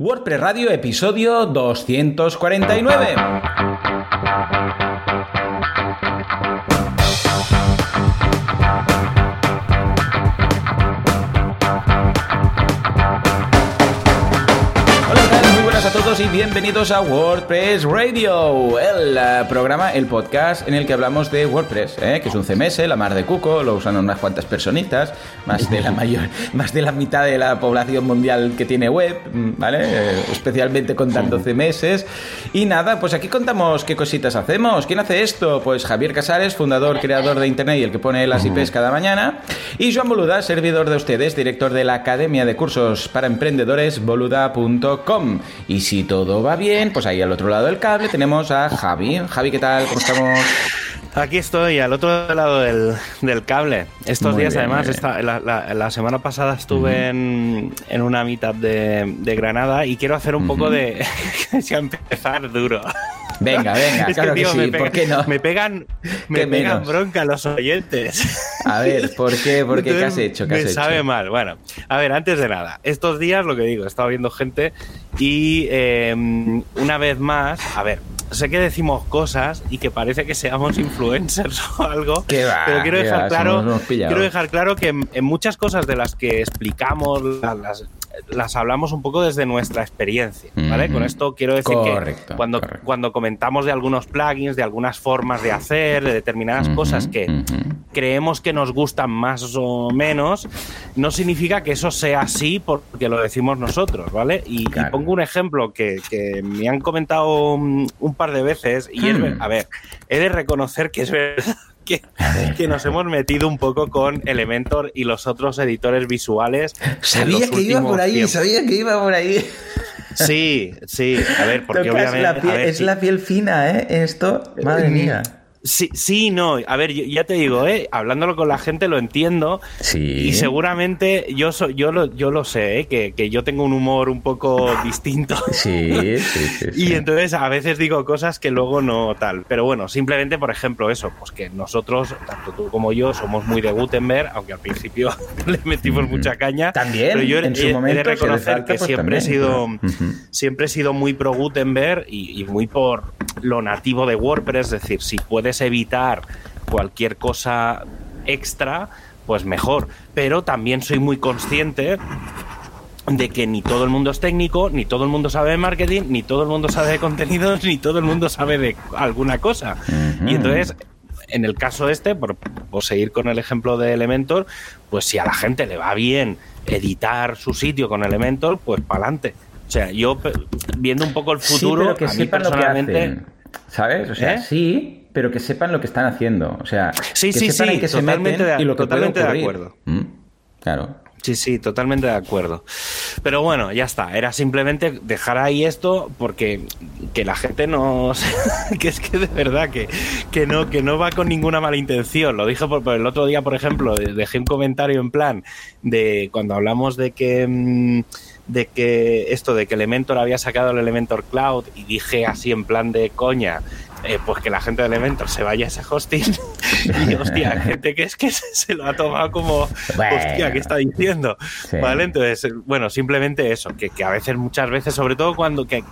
WordPress Radio, episodio 249. Todos y bienvenidos a WordPress Radio, el eh, programa, el podcast en el que hablamos de WordPress, eh, que es un CMS, la mar de cuco, lo usan unas cuantas personitas, más de la mayor, más de la mitad de la población mundial que tiene web, mm, ¿vale? Eh, especialmente contando CMS. Y nada, pues aquí contamos qué cositas hacemos. ¿Quién hace esto? Pues Javier Casares, fundador, creador de Internet y el que pone las IPs cada mañana. Y Joan Boluda, servidor de ustedes, director de la Academia de Cursos para Emprendedores, boluda.com. Y si todo va bien, pues ahí al otro lado del cable tenemos a Javi. Javi, ¿qué tal? ¿Cómo estamos? Aquí estoy, al otro lado del, cable. Estos días, además, la, semana pasada estuve en, una mitad de, Granada y quiero hacer un poco de. empezar duro. Venga, venga, claro que, sí, ¿por qué no? Me pegan, me pegan bronca los oyentes. A ver, ¿por qué? ¿Por qué? ¿Qué has hecho? ¿Qué me sabe mal. Bueno, a ver, antes de nada, estos días lo que digo, he estado viendo gente y em, una vez más, a ver, sé que decimos cosas y que parece que seamos influencers o algo, pero quiero dejar, claro, quiero dejar claro que en, muchas cosas de las que explicamos, las, las hablamos un poco desde nuestra experiencia, ¿vale? Con esto quiero decir que cuando, cuando comentamos de algunos plugins, de algunas formas de hacer, de determinadas cosas que creemos que nos gustan más o menos, no significa que eso sea así porque lo decimos nosotros, ¿vale? Y, pongo un ejemplo que, me han comentado un, par de veces y es, a ver, he de reconocer que es verdad que, nos hemos metido un poco con Elementor y los otros editores visuales. Sabía que iba por ahí, sabía que iba por ahí. Sí, sí, a ver, porque obviamente. Es la piel fina, ¿eh? Esto, madre mía. Sí, sí, no. A ver, ya te digo, ¿eh? hablándolo con la gente lo entiendo. Sí. Y seguramente yo, yo, lo, yo lo sé, ¿eh? que, yo tengo un humor un poco distinto. Sí, sí, sí, Y entonces a veces digo cosas que luego no tal. Pero bueno, simplemente, por ejemplo, eso, pues que nosotros, tanto tú como yo, somos muy de Gutenberg, aunque al principio le metimos mucha caña. También. Pero yo en su momento, he de reconocer que pues siempre he sido siempre he sido muy pro Gutenberg y, y muy por lo nativo de WordPress, es decir, si puedes evitar cualquier cosa extra, pues mejor. Pero también soy muy consciente de que ni todo el mundo es técnico, ni todo el mundo sabe de marketing, ni todo el mundo sabe de contenidos, ni todo el mundo sabe de alguna cosa. Y entonces, en el caso este, por, seguir con el ejemplo de Elementor, pues si a la gente le va bien editar su sitio con Elementor, pues para adelante. O sea, yo viendo un poco el futuro, que a mí personalmente... ¿Sabes? O sea, ¿Eh? sí, pero que sepan lo que están haciendo. O sea, sí, que sepan en qué se meten y lo que totalmente de acuerdo. Mm, claro. Sí, sí, totalmente de acuerdo. Pero bueno, ya está. Era simplemente dejar ahí esto porque que la gente no... que es que de verdad que, que, no, que no va con ninguna mala intención. Lo dije por, el otro día, por ejemplo, dejé un comentario en plan de cuando hablamos de que... Mm, de que esto de que Elementor había sacado el Elementor Cloud y dije así en plan de coña eh, pues que la gente de Elementor se vaya a ese hosting y hostia, gente que es que se, lo ha tomado como hostia, ¿qué está diciendo? ¿Vale? Entonces, bueno, simplemente eso, que, a veces, muchas veces, sobre todo cuando que,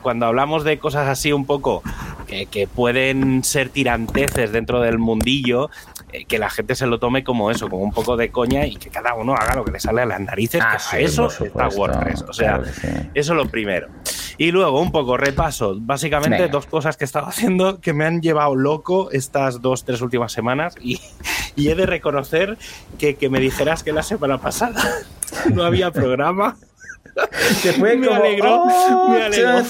cuando hablamos de cosas así un poco que, que pueden ser tiranteces dentro del mundillo, eh, que la gente se lo tome como eso, como un poco de coña y que cada uno haga lo que le sale a las narices, ah, que eso está WordPress. O sea, eso es lo primero. Y luego, un poco repaso, básicamente dos cosas que he estado haciendo que me han llevado loco estas dos, tres últimas semanas. Y, he de reconocer que, que me dijeras que la semana pasada no había programa fue me alegró, me alegró,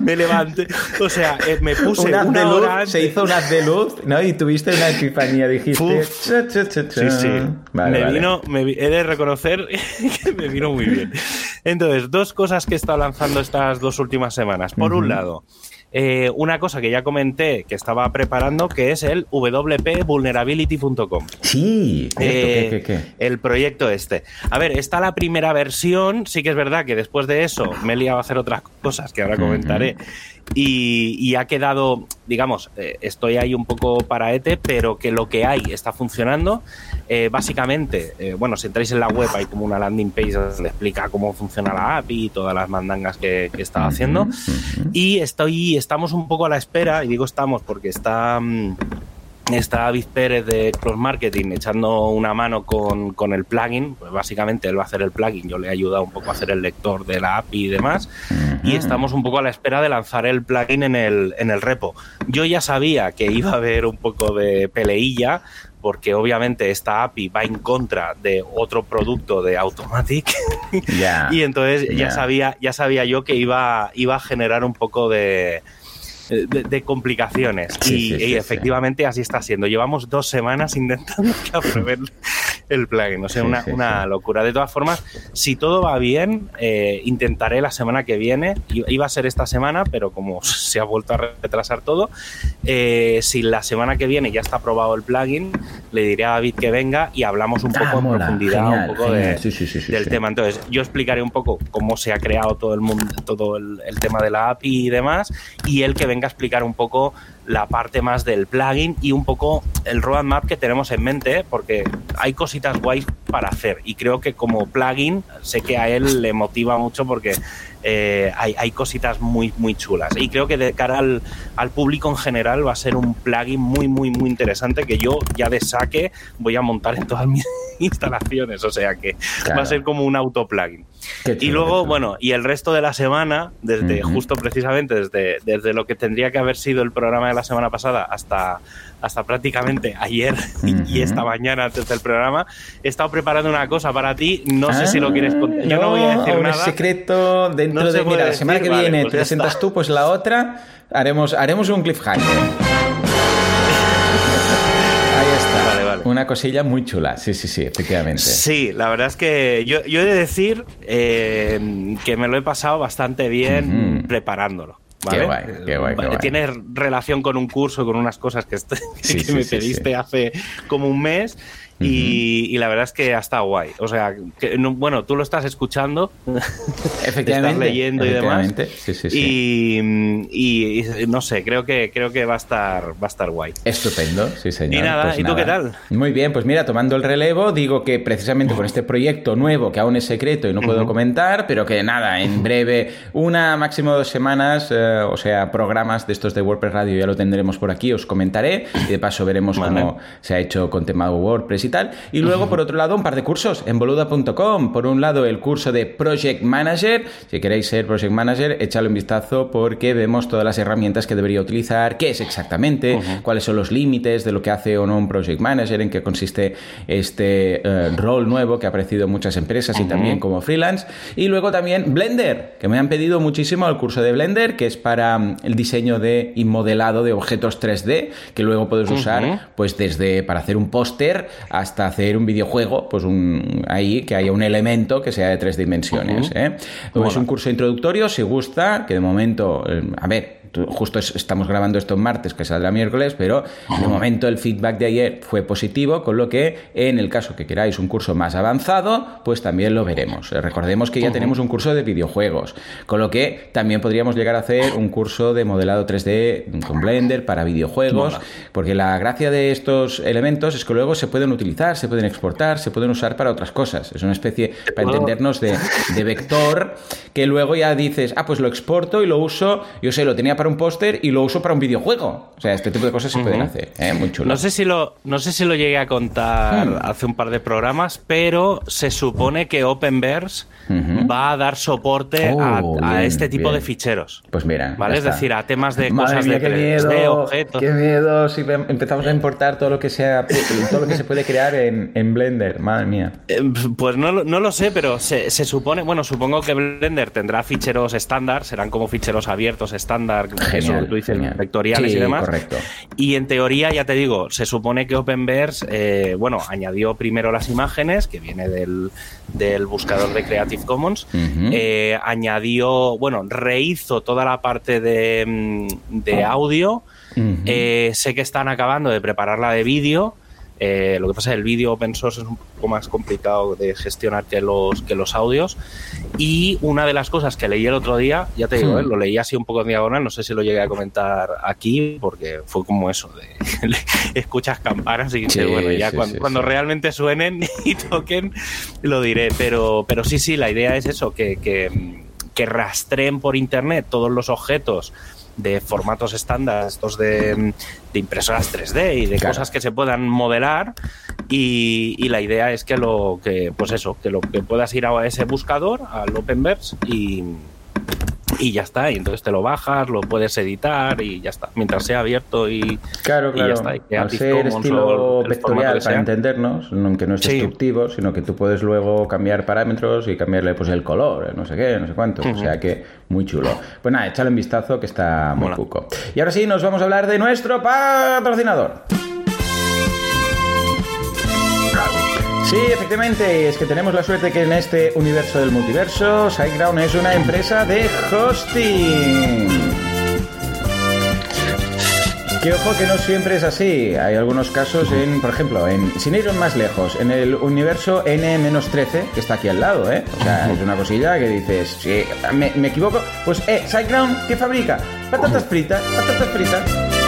me levanté, o sea, eh, me puse una hora se hizo una de luz, ¿no? Y tuviste una epifanía, dijiste, sí, sí, me vino, me, he de reconocer que me vino muy bien. Entonces, dos cosas que he estado lanzando estas dos últimas semanas. Por un lado, eh, una cosa que ya comenté que estaba preparando, que es el wpvulnerability.com. Sí, eh, el proyecto este. A ver, está la primera versión, sí que es verdad que después de eso me he liado a hacer otras cosas que ahora comentaré. Y, ha quedado, digamos, eh, estoy ahí un poco para ETE, pero que lo que hay está funcionando. básicamente, bueno, si entráis en la web hay como una landing page donde explica cómo funciona la API y todas las mandangas que, que está haciendo. Y estoy estamos un poco a la espera, y digo estamos porque está, mm, está David Pérez de Cross Marketing echando una mano con, con, el plugin. Pues básicamente él va a hacer el plugin, yo le he ayudado un poco a hacer el lector de la API y demás. Y estamos un poco a la espera de lanzar el plugin en el, en el repo. Yo ya sabía que iba a haber un poco de peleilla porque obviamente esta API va en contra de otro producto de Automatic y entonces ya sabía ya sabía yo que iba iba a generar un poco de de, complicaciones. y, efectivamente así está siendo. Llevamos dos semanas intentando que aprueben el plugin. O sea, una, locura. De todas formas, si todo va bien, eh, intentaré la semana que viene. Iba a ser esta semana, pero como se ha vuelto a retrasar todo, eh, si la semana que viene ya está aprobado el plugin, le diré a David que venga y hablamos un poco en profundidad un poco del tema. Entonces, yo explicaré un poco cómo se ha creado todo el mundo, todo el, el tema de la API y demás, y él que venga a explicar un poco la parte más del plugin y un poco el roadmap que tenemos en mente, porque hay cositas guays para hacer. Y creo que como plugin, sé que a él le motiva mucho porque eh, hay, cositas muy, muy chulas. Y creo que de cara al, al, público en general va a ser un plugin muy, muy, muy interesante que yo ya de saque voy a montar en todas mis instalaciones. O sea que va a ser como un auto plugin. Y luego, bueno, y el resto de la semana, desde justo precisamente desde, desde lo que tendría que haber sido el programa de la semana pasada hasta hasta prácticamente ayer y esta mañana antes del programa, he estado preparando una cosa para ti. No sé si lo quieres contar. Yo no, voy a decir nada. secreto dentro de. Mira, la semana que viene pues te presentas tú, pues la otra haremos, haremos un cliffhanger. Vale, vale. Una cosilla muy chula, sí, sí, sí, efectivamente. Sí, la verdad es que yo, yo he de decir eh, que me lo he pasado bastante bien preparándolo. Qué guay, qué guay, Tiene relación con un curso, con unas cosas que, que me pediste hace como un mes y, la verdad es que ha estado guay. O sea, que, bueno, tú lo estás escuchando, efectivamente, estás leyendo y demás. Sí, sí, sí. Y, no sé, creo que creo que va a estar va a estar guay. Estupendo, sí señor. Y nada, pues ¿y tú qué tal? Muy bien, pues mira, tomando el relevo, digo que precisamente con este proyecto nuevo que aún es secreto y no puedo comentar, pero que nada, en breve, una máximo dos semanas, eh, o sea, programas de estos de WordPress Radio ya lo tendremos por aquí, os comentaré y de paso veremos cómo se ha hecho con tema WordPress y tal. Y luego, por otro lado, un par de cursos en boluda.com. Por un lado, el curso de Project Manager. Si queréis ser Project Manager, échale un vistazo porque vemos todas las herramientas que debería utilizar, qué es exactamente, cuáles son los límites de lo que hace o no un Project Manager, en qué consiste este eh, rol nuevo que ha aparecido en muchas empresas y también como freelance. Y luego también Blender, que me han pedido muchísimo el curso de Blender, que es para mm, el diseño de y modelado de objetos 3D, que luego puedes usar pues desde para hacer un póster hasta hacer un videojuego, pues un, ahí que haya un elemento que sea de tres dimensiones. ¿eh? Es un curso introductorio, si gusta, que de momento, eh, a ver, justo estamos grabando esto en martes, que saldrá miércoles, pero de momento el feedback de ayer fue positivo, con lo que en el caso que queráis un curso más avanzado, pues también lo veremos. Eh, recordemos que ya tenemos un curso de videojuegos, con lo que también podríamos llegar a hacer un curso de modelado 3D con Blender para videojuegos, porque la gracia de estos elementos es que luego se pueden utilizar, se pueden exportar, se pueden usar para otras cosas. Es una especie, para entendernos, de, de vector que luego ya dices, ah, pues lo exporto y lo uso, yo sé, lo tenía para un póster y lo uso para un videojuego. O sea, este tipo de cosas se pueden hacer. ¿eh? Muy chulo. No sé si lo, no sé si lo llegué a contar hmm. hace un par de programas, pero se supone que Openverse va a dar soporte a, oh, este tipo de ficheros. Pues mira. ¿Vale? Es decir, a temas de cosas de, de objetos. Qué miedo si empezamos a importar todo lo que sea, todo lo que se puede crear en, Blender. Madre mía. Eh, pues no, no, lo sé, pero se, se supone, bueno, supongo que Blender tendrá ficheros estándar, serán como ficheros abiertos estándar eso, tú dices, vectoriales y demás. Correcto. Y en teoría, ya te digo, se supone que Openverse, eh, bueno, añadió primero las imágenes, que viene del, buscador de Creative Commons, eh, añadió, bueno, rehizo toda la parte de, mm, de audio. Eh, sé que están acabando de preparar la de vídeo. Eh, lo que pasa es que el vídeo open source es un poco más complicado de gestionar que los, que los audios. Y una de las cosas que leí el otro día, ya te digo, hmm. eh, lo leí así un poco en diagonal, no sé si lo llegué a comentar aquí, porque fue como eso, de escuchas campanas y bueno, ya cuando, realmente suenen y toquen, lo diré. Pero, pero sí, sí, la idea es eso, que, que, que rastreen por internet todos los objetos de formatos estándar, estos de, impresoras 3D y de cosas que se puedan modelar. Y, y, la idea es que lo que, pues eso, que lo que puedas ir a ese buscador, al Openverse, y, y ya está. Y entonces te lo bajas, lo puedes editar y ya está. Mientras sea abierto y, claro, claro. ya está. Al ser estilo vectorial para entendernos, aunque no es destructivo, sino que tú puedes luego cambiar parámetros y cambiarle pues el color, no sé qué, no sé cuánto. O sea que muy chulo. Pues nada, échale un vistazo que está muy cuco. Y ahora sí, nos vamos a hablar de nuestro patrocinador. Sí, efectivamente, es que tenemos la suerte que en este universo del multiverso, SiteGround es una empresa de hosting. Que ojo que no siempre es así. Hay algunos casos en, por ejemplo, en, sin ir más lejos, en el universo N-13, que está aquí al lado, ¿eh? O sea, es una cosilla que dices, si me, me equivoco, pues, eh, SiteGround, ¿qué fabrica? Patatas fritas, patatas fritas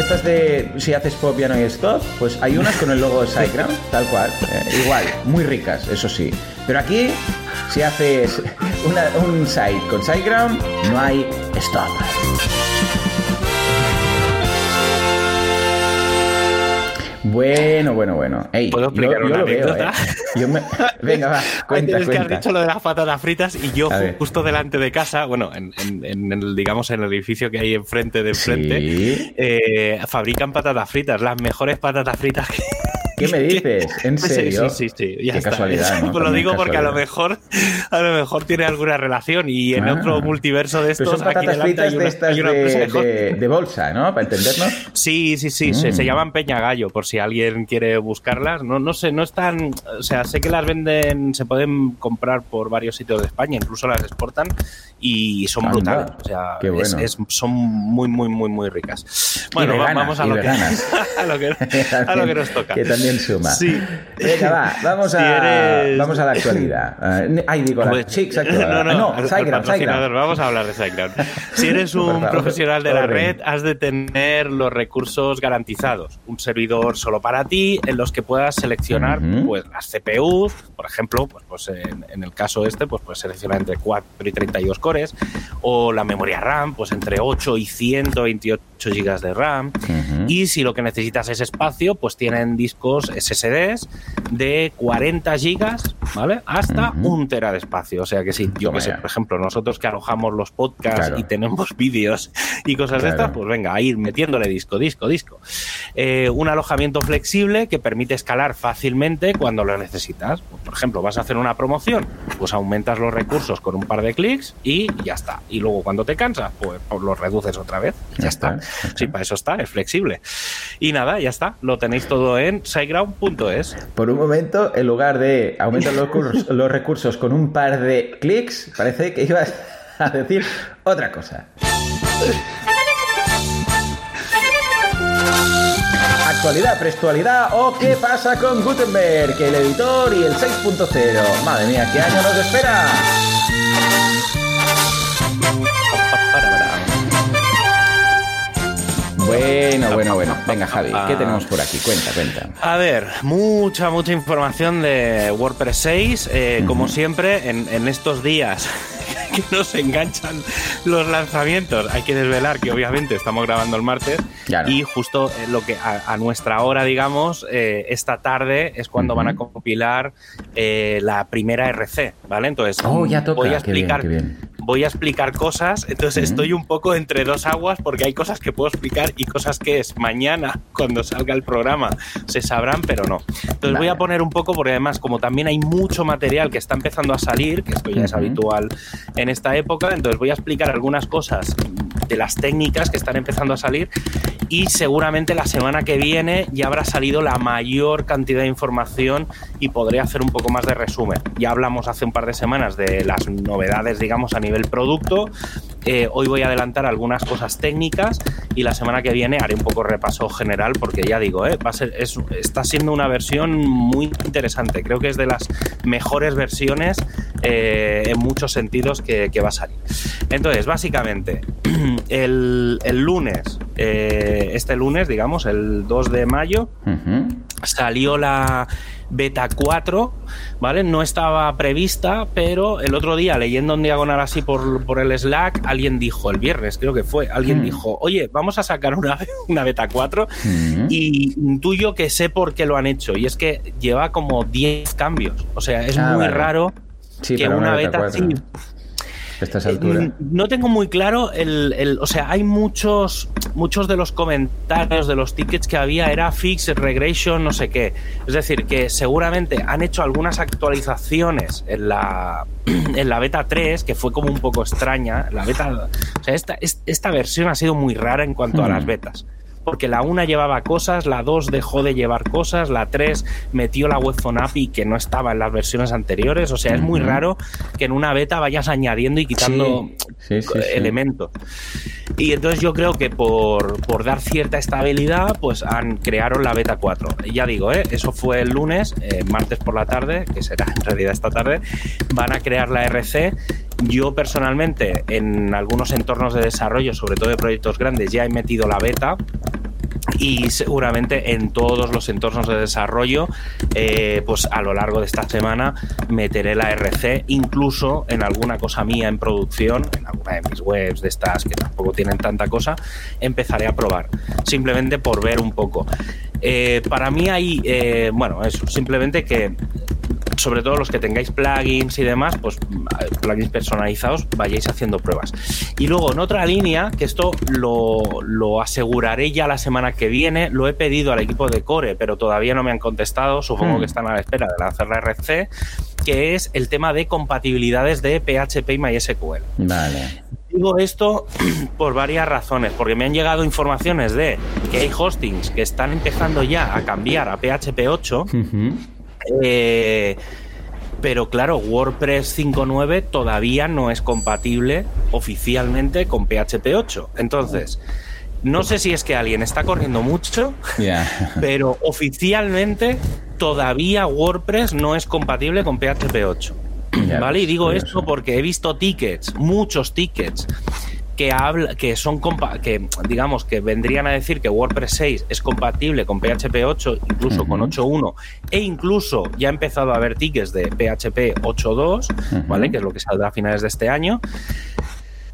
de estas de si haces pop piano y stop, pues hay unas con el logo de SiteGround, tal cual, eh, igual, muy ricas, eso sí. Pero aquí, si haces un site con SiteGround, no hay stop. Bueno, bueno, bueno. ¿Puedo explicar una anécdota? ¿eh? Venga, va, cuenta, Tienes que has dicho lo de las patatas fritas y yo justo delante de casa, bueno, en, el, digamos, en el edificio que hay enfrente de enfrente, eh, fabrican patatas fritas, las mejores patatas fritas que ¿Qué me dices? ¿En serio? Sí, sí, sí. Qué casualidad. ¿no? lo digo porque a lo mejor a lo mejor tiene alguna relación y en otro multiverso de estos. son patatas fritas de estas de, bolsa, ¿no? Para entendernos. Sí, sí, sí. Se, mm. llaman Peña Gallo, por si alguien quiere buscarlas. No, no sé, no están. O sea, sé que las venden, se pueden comprar por varios sitios de España, incluso las exportan y son brutales. O sea, son muy, muy, muy, muy ricas. Bueno, vamos a lo, que, a lo, que, a lo que nos toca. Que también suma. Sí. Venga, va, vamos, a, vamos a la actualidad. Uh, ay, digo, la, sí, exacto. No, no, no, Vamos a hablar de SiteGround. Si eres un profesional de la red, has de tener los recursos garantizados. Un servidor solo para ti, en los que puedas seleccionar pues, las CPUs, por ejemplo, pues, pues en, en, el caso este, pues puedes seleccionar entre 4 y 32 cores o la memoria RAM, pues entre 8 y 128 GB de RAM. Y si lo que necesitas es espacio, pues tienen discos SSDs de 40 GB, ¿vale? Hasta un tera de espacio. O sea que sí, yo que sé, por ejemplo, nosotros que alojamos los podcasts y tenemos vídeos y cosas de estas, pues venga, a ir metiéndole disco, disco, disco. Eh, un alojamiento flexible que permite escalar fácilmente cuando lo necesitas. Por ejemplo, vas a hacer una promoción, pues aumentas los recursos con un par de clics y ya está. Y luego cuando te cansas, pues, pues lo reduces otra vez. Ya, está. Sí, para eso está, es flexible. Y nada, ya está. Lo tenéis todo en Por un momento, en lugar de aumentar los, los recursos con un par de clics, parece que ibas a decir otra cosa. Actualidad, prestualidad o qué pasa con Gutenberg, el editor y el 6.0. Madre mía, ¿qué año nos espera? Bueno, bueno, bueno. Venga, Javi, ¿qué tenemos por aquí? Cuenta, cuenta. A ver, mucha, mucha información de WordPress 6. Eh, como siempre, en, estos días que nos enganchan los lanzamientos. Hay que desvelar que obviamente estamos grabando el martes y justo eh, lo que a, nuestra hora, digamos, eh, esta tarde es cuando van a compilar la primera RC, ¿vale? Entonces, oh, ya toca. voy a explicar voy a explicar cosas, entonces estoy un poco entre dos aguas porque hay cosas que puedo explicar y cosas que es mañana cuando salga el programa se sabrán, pero no. Entonces voy a poner un poco porque además como también hay mucho material que está empezando a salir, que esto ya es habitual en esta época, entonces voy a explicar algunas cosas de las técnicas que están empezando a salir y seguramente la semana que viene ya habrá salido la mayor cantidad de información y podré hacer un poco más de resumen. Ya hablamos hace un par de semanas de las novedades, digamos, a nivel producto. Eh, hoy voy a adelantar algunas cosas técnicas y la semana que viene haré un poco repaso general porque ya digo, eh, va a ser, está siendo una versión muy interesante. Creo que es de las mejores versiones eh, en muchos sentidos que, va a salir. Entonces, básicamente, el, lunes, este lunes, digamos, el 2 de mayo, salió la beta 4, ¿vale? No estaba prevista, pero el otro día, leyendo en diagonal así por, el Slack, alguien dijo, el viernes creo que fue, alguien dijo, oye, vamos a sacar una, una beta 4 y intuyo que sé por qué lo han hecho. Y es que lleva como 10 cambios. O sea, es ah, muy raro que una, beta, estas alturas. Eh, no tengo muy claro el, o sea, hay muchos muchos de los comentarios de los tickets que había era fix, regression, no sé qué. Es decir, que seguramente han hecho algunas actualizaciones en la en la beta 3 que fue como un poco extraña, la beta, o sea, esta, esta versión ha sido muy rara en cuanto a las hmm. betas porque la 1 llevaba cosas, la 2 dejó de llevar cosas, la 3 metió la webphone API que no estaba en las versiones anteriores, o sea, es muy raro que en una beta vayas añadiendo y quitando elementos. Y entonces yo creo que por, por, dar cierta estabilidad, pues han crearon la beta 4. Ya digo, ¿eh? eso fue el lunes, eh, martes por la tarde, que será en realidad esta tarde, van a crear la RC yo personalmente en algunos entornos de desarrollo, sobre todo de proyectos grandes, ya he metido la beta y seguramente en todos los entornos de desarrollo, eh, pues a lo largo de esta semana meteré la RC, incluso en alguna cosa mía en producción, en alguna de mis webs de estas que tampoco tienen tanta cosa, empezaré a probar, simplemente por ver un poco. Eh, para mí hay, eh, bueno, eso, simplemente que sobre todo los que tengáis plugins y demás, pues plugins personalizados, vayáis haciendo pruebas. Y luego en otra línea, que esto lo, aseguraré ya la semana que viene, lo he pedido al equipo de Core, pero todavía no me han contestado, supongo hmm. que están a la espera de lanzar la RC, que es el tema de compatibilidades de PHP y MySQL. Vale. Digo esto por varias razones, porque me han llegado informaciones de que hay hostings que están empezando ya a cambiar a PHP 8. Eh, pero claro, WordPress 5.9 todavía no es compatible oficialmente con PHP 8. Entonces, no sé si es que alguien está corriendo mucho, pero oficialmente todavía WordPress no es compatible con PHP 8. ¿Vale? Y digo esto porque he visto tickets, muchos tickets que habla, que son que digamos que vendrían a decir que WordPress 6 es compatible con PHP 8, incluso con 8.1 e incluso ya ha empezado a haber tickets de PHP 8.2, ¿vale? Que es lo que saldrá a finales de este año.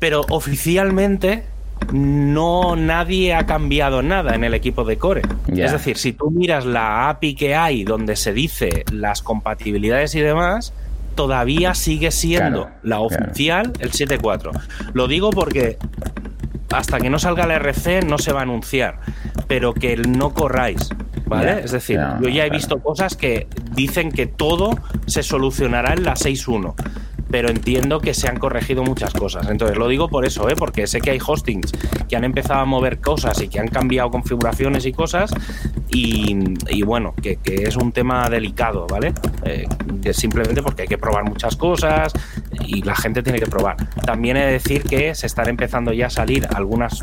Pero oficialmente no nadie ha cambiado nada en el equipo de Core. Es decir, si tú miras la API que hay donde se dice las compatibilidades y demás, todavía sigue siendo la oficial el 7.4. Lo digo porque hasta que no salga la RC no se va a anunciar, pero que no corráis, ¿vale? es decir, yo ya he visto cosas que dicen que todo se solucionará en la 6.1 pero entiendo que se han corregido muchas cosas. Entonces lo digo por eso, ¿eh? porque sé que hay hostings que han empezado a mover cosas y que han cambiado configuraciones y cosas, y, bueno, que, es un tema delicado, ¿vale? Eh, simplemente porque hay que probar muchas cosas y la gente tiene que probar. También he de decir que se están empezando ya a salir algunas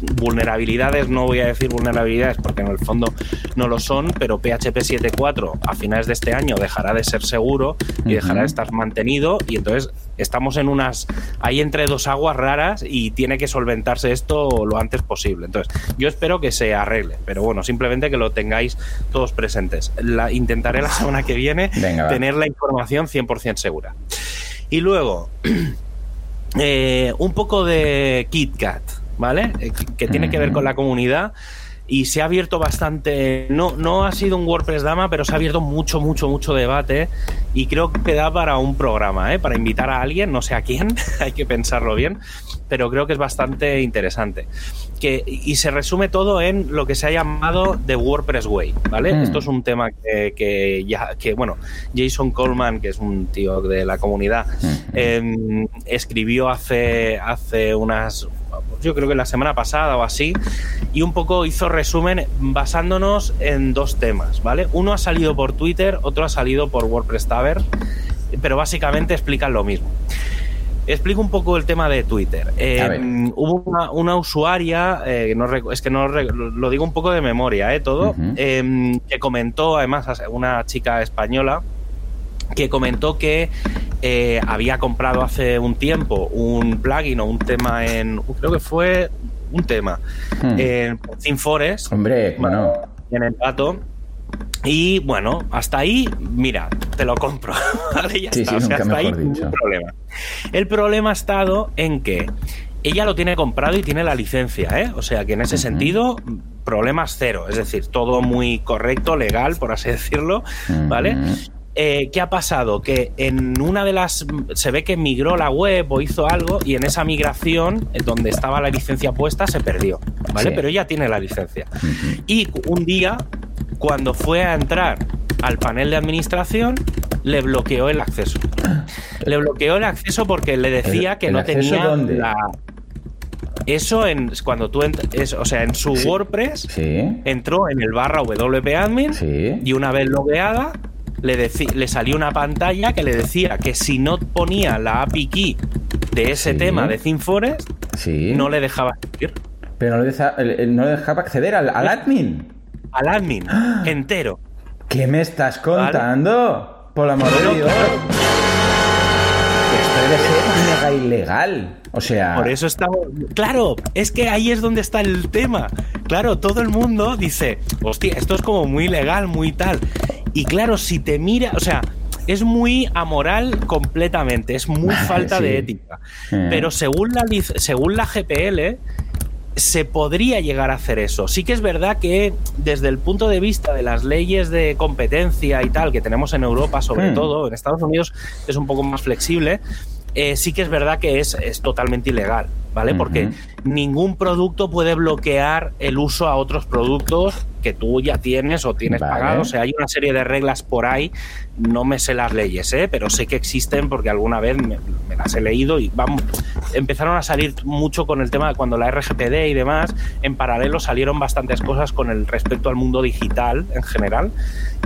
vulnerabilidades, no voy a decir vulnerabilidades porque en el fondo no lo son, pero PHP 7.4 a finales de este año dejará de ser seguro y dejará de estar mantenido y entonces estamos en unas ahí entre dos aguas raras y tiene que solventarse esto lo antes posible. Entonces, yo espero que se arregle, pero bueno, simplemente que lo tengáis todos presentes. La, intentaré la semana que viene tener la información 100% segura. Y luego, eh, un poco de KitKat, ¿vale? Eh, que, tiene que ver con la comunidad y se ha abierto bastante, no, no ha sido un WordPress Dama, pero se ha abierto mucho, mucho, mucho debate y creo que da para un programa, ¿eh? para invitar a alguien, no sé a quién, hay que pensarlo bien, pero creo que es bastante interesante. Que, y se resume todo en lo que se ha llamado The WordPress Way, ¿vale? Mm. Esto es un tema que, que ya, que bueno, Jason Coleman, que es un tío de la comunidad, eh, escribió hace, hace unas, yo creo que la semana pasada o así, y un poco hizo resumen basándonos en dos temas, ¿vale? Uno ha salido por Twitter, otro ha salido por WordPress Tavern, pero básicamente explican lo mismo. Explico un poco el tema de Twitter. Eh, ver. hubo una, una usuaria, eh, no es que no lo digo un poco de memoria, eh, todo, eh, que comentó, además, una chica española, que comentó que eh, había comprado hace un tiempo un plugin o un tema en, creo que fue un tema, Hmm. en ThemeForest, Hombre, bueno. en el pato. Y bueno, hasta ahí, mira, te lo compro. ¿vale? Ya Sí, está, sí, o sea, hasta ahí ningún problema. El problema ha estado en que ella lo tiene comprado y tiene la licencia, ¿eh? O sea que en ese sentido, problemas cero. Es decir, todo muy correcto, legal, por así decirlo, ¿vale? Eh, ¿Qué ha pasado? Que en una de las. Se ve que migró la web o hizo algo y en esa migración, eh, donde estaba la licencia puesta, se perdió. ¿Vale? Sí. Pero ella tiene la licencia. Y un día, cuando fue a entrar al panel de administración, le bloqueó el acceso. Le bloqueó el acceso porque le decía ¿El- que no tenía dónde? la. Eso en cuando tú es, o sea, en su Sí. WordPress Sí, entró en el barra WP admin sí. y una vez logueada le, le salió una pantalla que le decía que si no ponía la API key de ese Sí. tema de ThemeForest, Sí. no le dejaba seguir Pero no le, deja- no le dejaba acceder al, al admin. al admin entero. ¿Qué me estás contando? Por el amor de Dios. Debe ser mega ilegal. O sea. Por eso estamos. Claro, es que ahí es donde está el tema. Claro, todo el mundo dice, hostia, esto es como muy legal, muy tal. Y claro, si te mira, o sea, es muy amoral completamente, es muy falta Sí. de ética. Eh. Pero según la, según la GPL, se podría llegar a hacer eso. Sí que es verdad que desde el punto de vista de las leyes de competencia y tal que tenemos en Europa, sobre Hmm. todo, en Estados Unidos es un poco más flexible, eh, sí que es verdad que es, es totalmente ilegal, ¿vale? Porque Ujú. Ningún producto puede bloquear el uso a otros productos que tú ya tienes o tienes Vale. pagado. O sea, hay una serie de reglas por ahí. No me sé las leyes, ¿eh? pero sé que existen porque alguna vez me, me las he leído y vamos, empezaron a salir mucho con el tema de cuando la RGPD y demás. En paralelo salieron bastantes cosas con el respecto al mundo digital en general.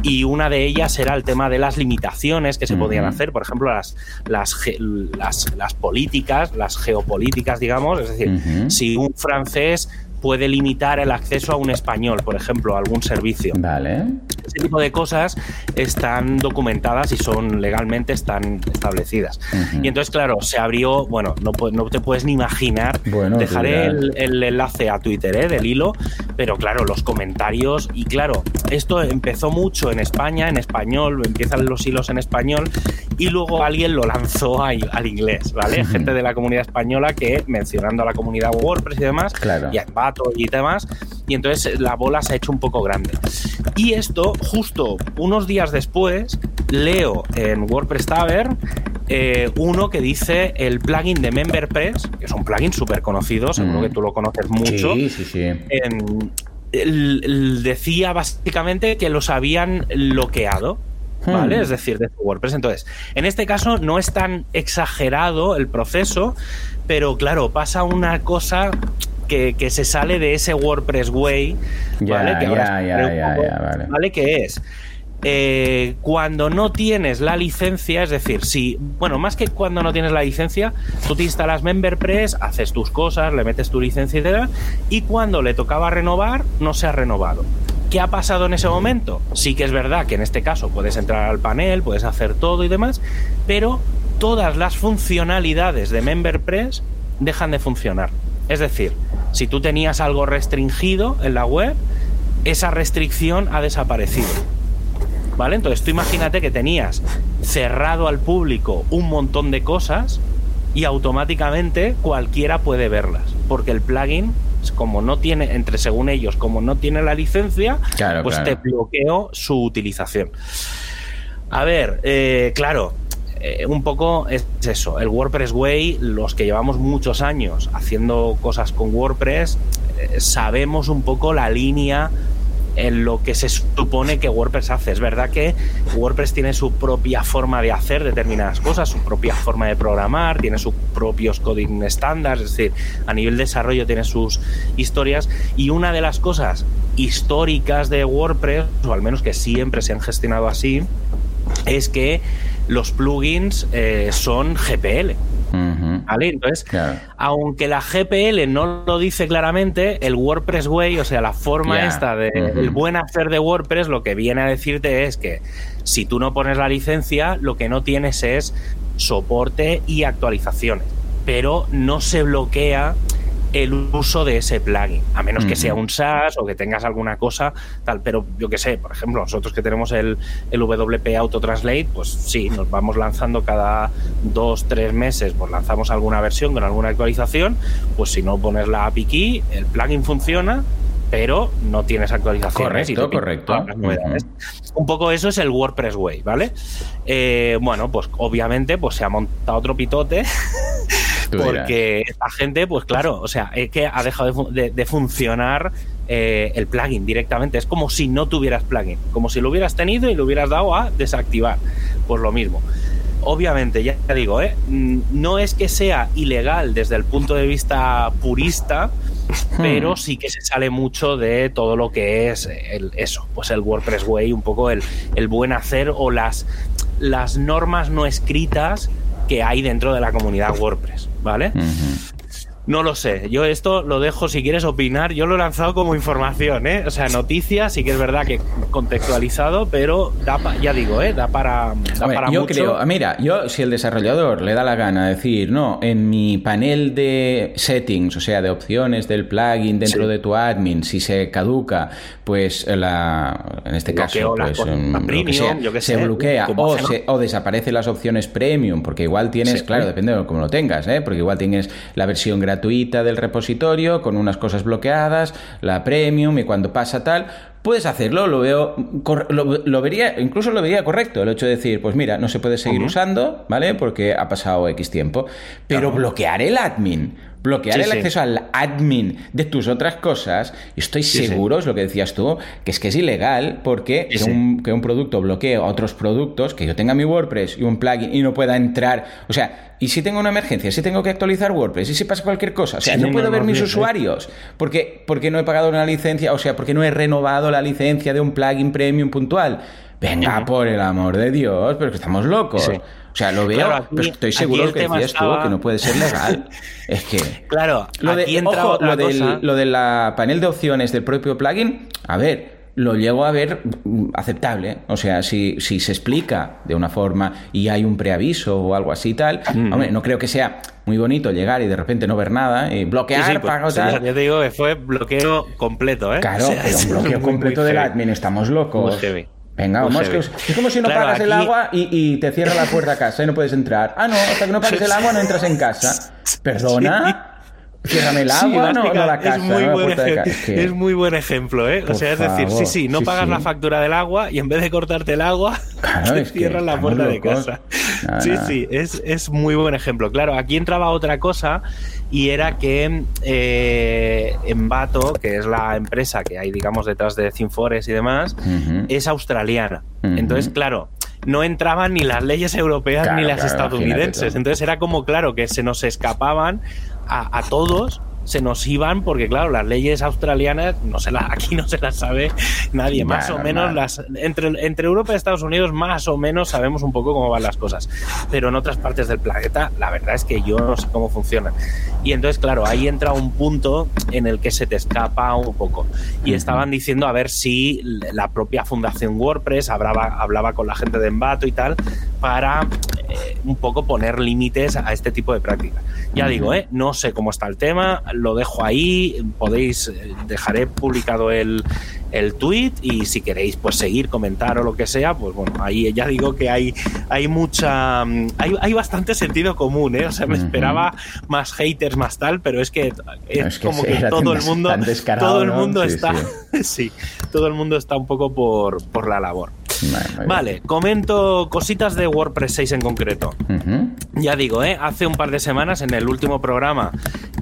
Y una de ellas era el tema de las limitaciones que se podían hacer, por ejemplo, las, las, las políticas, las geopolíticas, digamos. Es decir, Si un francés puede limitar el acceso a un español, por ejemplo, a algún servicio. Vale. Ese tipo de cosas están documentadas y son legalmente están establecidas. Y entonces, claro, se abrió, bueno, no, no te puedes ni imaginar. Bueno, Dejaré el, el enlace a Twitter ¿eh? del hilo, pero claro, los comentarios. Y claro, esto empezó mucho en España, en español, empiezan los hilos en español, y luego alguien lo lanzó a- al inglés, ¿vale? Gente de la comunidad española que, mencionando a la comunidad WordPress y demás, Claro. y a Y demás, y entonces la bola se ha hecho un poco grande. Y esto, justo unos días después, leo en WordPress Tavern eh, uno que dice el plugin de MemberPress, que es un plugin súper conocido, seguro Mm. que tú lo conoces mucho. Sí, sí, sí. en- decía básicamente que los habían bloqueado. ¿Vale? Hmm. Es decir, de WordPress. Entonces, en este caso no es tan exagerado el proceso, pero claro, pasa una cosa que, que se sale de ese WordPress Way, Ya, ¿vale? Que ahora es eh, cuando no tienes la licencia, es decir, si, bueno, más que cuando no tienes la licencia, tú te instalas MemberPress, haces tus cosas, le metes tu licencia y tal, y cuando le tocaba renovar, no se ha renovado. ¿Qué ha pasado en ese momento? Sí que es verdad que en este caso puedes entrar al panel, puedes hacer todo y demás, pero todas las funcionalidades de MemberPress dejan de funcionar. Es decir, si tú tenías algo restringido en la web, esa restricción ha desaparecido. ¿Vale? Entonces tú imagínate que tenías cerrado al público un montón de cosas y automáticamente cualquiera puede verlas, porque el plugin como no tiene, entre según ellos, como no tiene la licencia, pues te bloqueo su utilización. A ver, eh, claro, eh, un poco es eso, el WordPress Way, los que llevamos muchos años haciendo cosas con WordPress, eh, sabemos un poco la línea en lo que se supone que WordPress hace. Es verdad que WordPress tiene su propia forma de hacer determinadas cosas, su propia forma de programar, tiene sus propios coding estándares, es decir, a nivel de desarrollo tiene sus historias y una de las cosas históricas de WordPress, o al menos que siempre se han gestionado así, es que los plugins eh, son GPL. ¿Vale? Entonces, aunque la GPL no lo dice claramente, el WordPress Way, o sea, la forma esta de el buen hacer de WordPress, lo que viene a decirte es que si tú no pones la licencia, lo que no tienes es soporte y actualizaciones. Pero no se bloquea el uso de ese plugin, a menos que sea un SaaS o que tengas alguna cosa tal, pero yo que sé, por ejemplo, nosotros que tenemos el, el WP Auto Translate, pues sí, nos vamos lanzando cada dos, tres meses, pues lanzamos alguna versión con alguna actualización, pues si no pones la API key, el plugin funciona, pero no tienes actualizaciones. Correcto, correcto. Un poco eso es el WordPress Way, ¿vale? Eh, bueno, pues obviamente pues se ha montado otro pitote porque esta gente, pues claro, o sea, es que ha dejado de, funcionar eh, el plugin directamente. Es como si no tuvieras plugin, como si lo hubieras tenido y lo hubieras dado a desactivar. Pues lo mismo. Obviamente, ya te digo, ¿eh? Mm, no es que sea ilegal desde el punto de vista purista, hmm. pero sí que se sale mucho de todo lo que es el, eso, pues el WordPress Way, un poco el, el buen hacer o las, las normas no escritas que hay dentro de la comunidad WordPress, ¿vale? No lo sé. Yo esto lo dejo si quieres opinar. Yo lo he lanzado como información, ¿eh? O sea, noticias, sí que es verdad que contextualizado, pero da ya digo, ¿eh? Da para, da para yo creo, ah, mira, yo si el desarrollador le da la gana de decir, no, en mi panel de settings, o sea, de opciones del plugin dentro de tu admin, si se caduca, pues la, en este caso, pues, se bloquea o, se, o desaparece las opciones premium, porque igual tienes, claro, depende de cómo lo tengas, ¿eh? Porque igual tienes la versión gratuita gratuita del repositorio con unas cosas bloqueadas, la premium y cuando pasa tal, puedes hacerlo, lo veo, lo, vería, incluso lo vería correcto, el hecho de decir, pues mira, no se puede seguir usando, ¿vale? Porque ha pasado X tiempo, pero bloquear el admin bloquear el acceso al admin de tus otras cosas, estoy seguro, es lo que decías tú, que es que es ilegal porque que un, que, un, producto bloquee otros productos, que yo tenga mi WordPress y un plugin y no pueda entrar, o sea, y si tengo una emergencia, si tengo que actualizar WordPress, y si pasa cualquier cosa, o sea, no puedo ver mis usuarios. Porque, porque no he pagado una licencia, o sea, porque no he renovado la licencia de un plugin premium puntual. Venga, por el amor de Dios, pero que estamos locos. O sea, lo veo, pero estoy seguro que decías tú que no puede ser legal. es que. Claro, lo de, ojo, lo, del, lo de la panel de opciones del propio plugin, a ver, lo llego a ver mm, aceptable. O sea, si, si se explica de una forma y hay un preaviso o algo así y tal, mm. hombre, no creo que sea muy bonito llegar y de repente no ver nada y bloquear, sí, pues, tal. Yo te digo que fue bloqueo completo, ¿eh? Claro, pero un bloqueo completo del admin, estamos locos. Venga, vamos, es, que, es, como si no pagas el agua y, y, te cierra la puerta a casa y no puedes entrar. Ah, no, hasta que no pagues el agua no entras en casa. ¿Perdona? Ciérrame el agua, no, la casa. Es muy, buen, ejemplo, es muy buen ejemplo, ¿eh? o sea, es decir, sí, sí, no pagas la factura del agua y en vez de cortarte el agua, te cierran la puerta de casa. sí, sí, es, es muy buen ejemplo. Claro, aquí entraba otra cosa y era que eh, Envato, que es la empresa que hay, digamos, detrás de Cinfores y demás, es australiana. Entonces, claro, no entraban ni las leyes europeas ni las estadounidenses. Entonces era como, claro, que se nos escapaban a, a todos se nos iban porque claro las leyes australianas no se la, aquí no se las sabe nadie. Más o menos las entre, entre Europa y Estados Unidos más o menos sabemos un poco cómo van las cosas. Pero en otras partes del planeta la verdad es que yo no sé cómo funcionan. Y entonces claro ahí entra un punto en el que se te escapa un poco. Y estaban diciendo a ver si la propia fundación WordPress hablaba, hablaba con la gente de Embato y tal para eh, un poco poner límites a este tipo de prácticas. Ya digo, ¿eh? no sé cómo está el tema, lo dejo ahí, podéis, eh, dejaré publicado el, el tweet y si queréis pues seguir, comentar o lo que sea, pues bueno, ahí ya digo que hay, hay mucha, mm, hay, hay bastante sentido común, ¿eh? O sea, me esperaba más haters, más tal, pero es que es, como que todo el mundo, todo el mundo está, sí. todo el mundo está un poco por, por la labor. Vale, comento cositas de WordPress 6 en concreto. Ya digo, ¿eh? hace un par de semanas en el último programa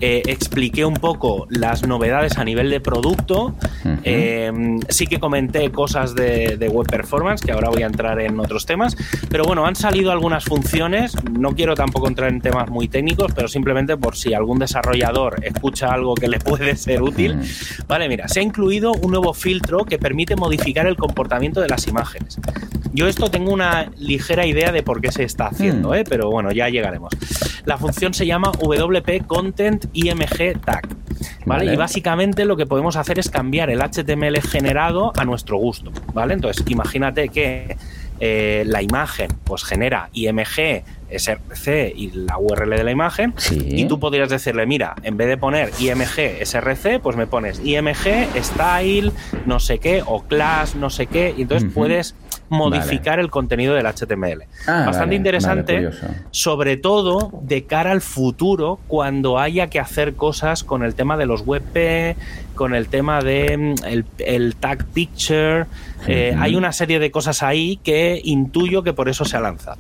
eh, expliqué un poco las novedades a nivel de producto. Eh, sí que comenté cosas de, web performance, que ahora voy a entrar en otros temas. Pero bueno, han salido algunas funciones. No quiero tampoco entrar en temas muy técnicos, pero simplemente por si algún desarrollador escucha algo que le puede ser útil. Vale, mira, se ha incluido un nuevo filtro que permite modificar el comportamiento de las imágenes. Yo esto tengo una ligera idea de por qué se está haciendo, hmm. ¿eh? pero bueno, ya llegaremos. La función se llama WP Content IMG Tag. ¿Vale? Y básicamente lo que podemos hacer es cambiar el HTML generado a nuestro gusto, ¿vale? Entonces, imagínate que eh, la imagen pues genera IMG, SRC y la URL de la imagen y tú podrías decirle, mira, en vez de poner IMG, SRC, pues me pones IMG, style, no sé qué, o class, no sé qué, y entonces puedes modificar el contenido del HTML. Ah, Bastante interesante, sobre todo de cara al futuro, cuando haya que hacer cosas con el tema de los WebP, con el tema de mm, el, tag picture. Eh, hay una serie de cosas ahí que intuyo que por eso se ha lanzado.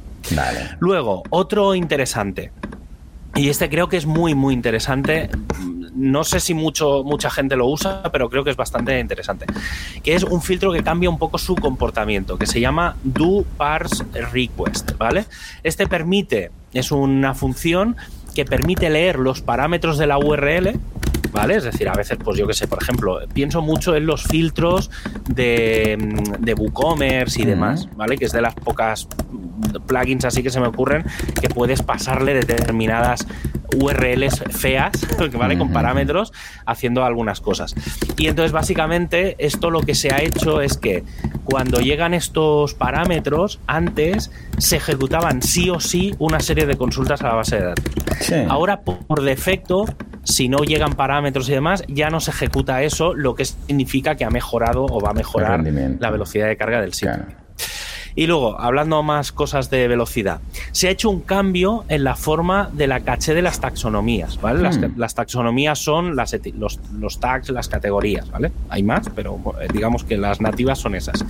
Luego, otro interesante. Y este creo que es muy, muy interesante no sé si mucho, mucha gente lo usa, pero creo que es bastante interesante. Que es un filtro que cambia un poco su comportamiento, que se llama Do Parse Request, ¿vale? Este permite, es una función que permite leer los parámetros de la URL ¿vale? Es decir, a veces, pues yo qué sé, por ejemplo, pienso mucho en los filtros de, de WooCommerce y demás, ¿vale? Que es de las pocas plugins así que se me ocurren que puedes pasarle determinadas URLs feas, ¿vale? Con parámetros, haciendo algunas cosas. Y entonces, básicamente, esto lo que se ha hecho es que cuando llegan estos parámetros, antes se ejecutaban sí o sí una serie de consultas a la base de datos. Ahora, por defecto, si no llegan parámetros y demás, ya no se ejecuta eso, lo que significa que ha mejorado o va a mejorar la velocidad de carga del sitio. Y luego, hablando más cosas de velocidad, se ha hecho un cambio en la forma de la caché de las taxonomías, ¿vale? Las, hmm. taxonomías son las, los, los, tags, las categorías, ¿vale? Hay más, pero eh, digamos que las nativas son esas.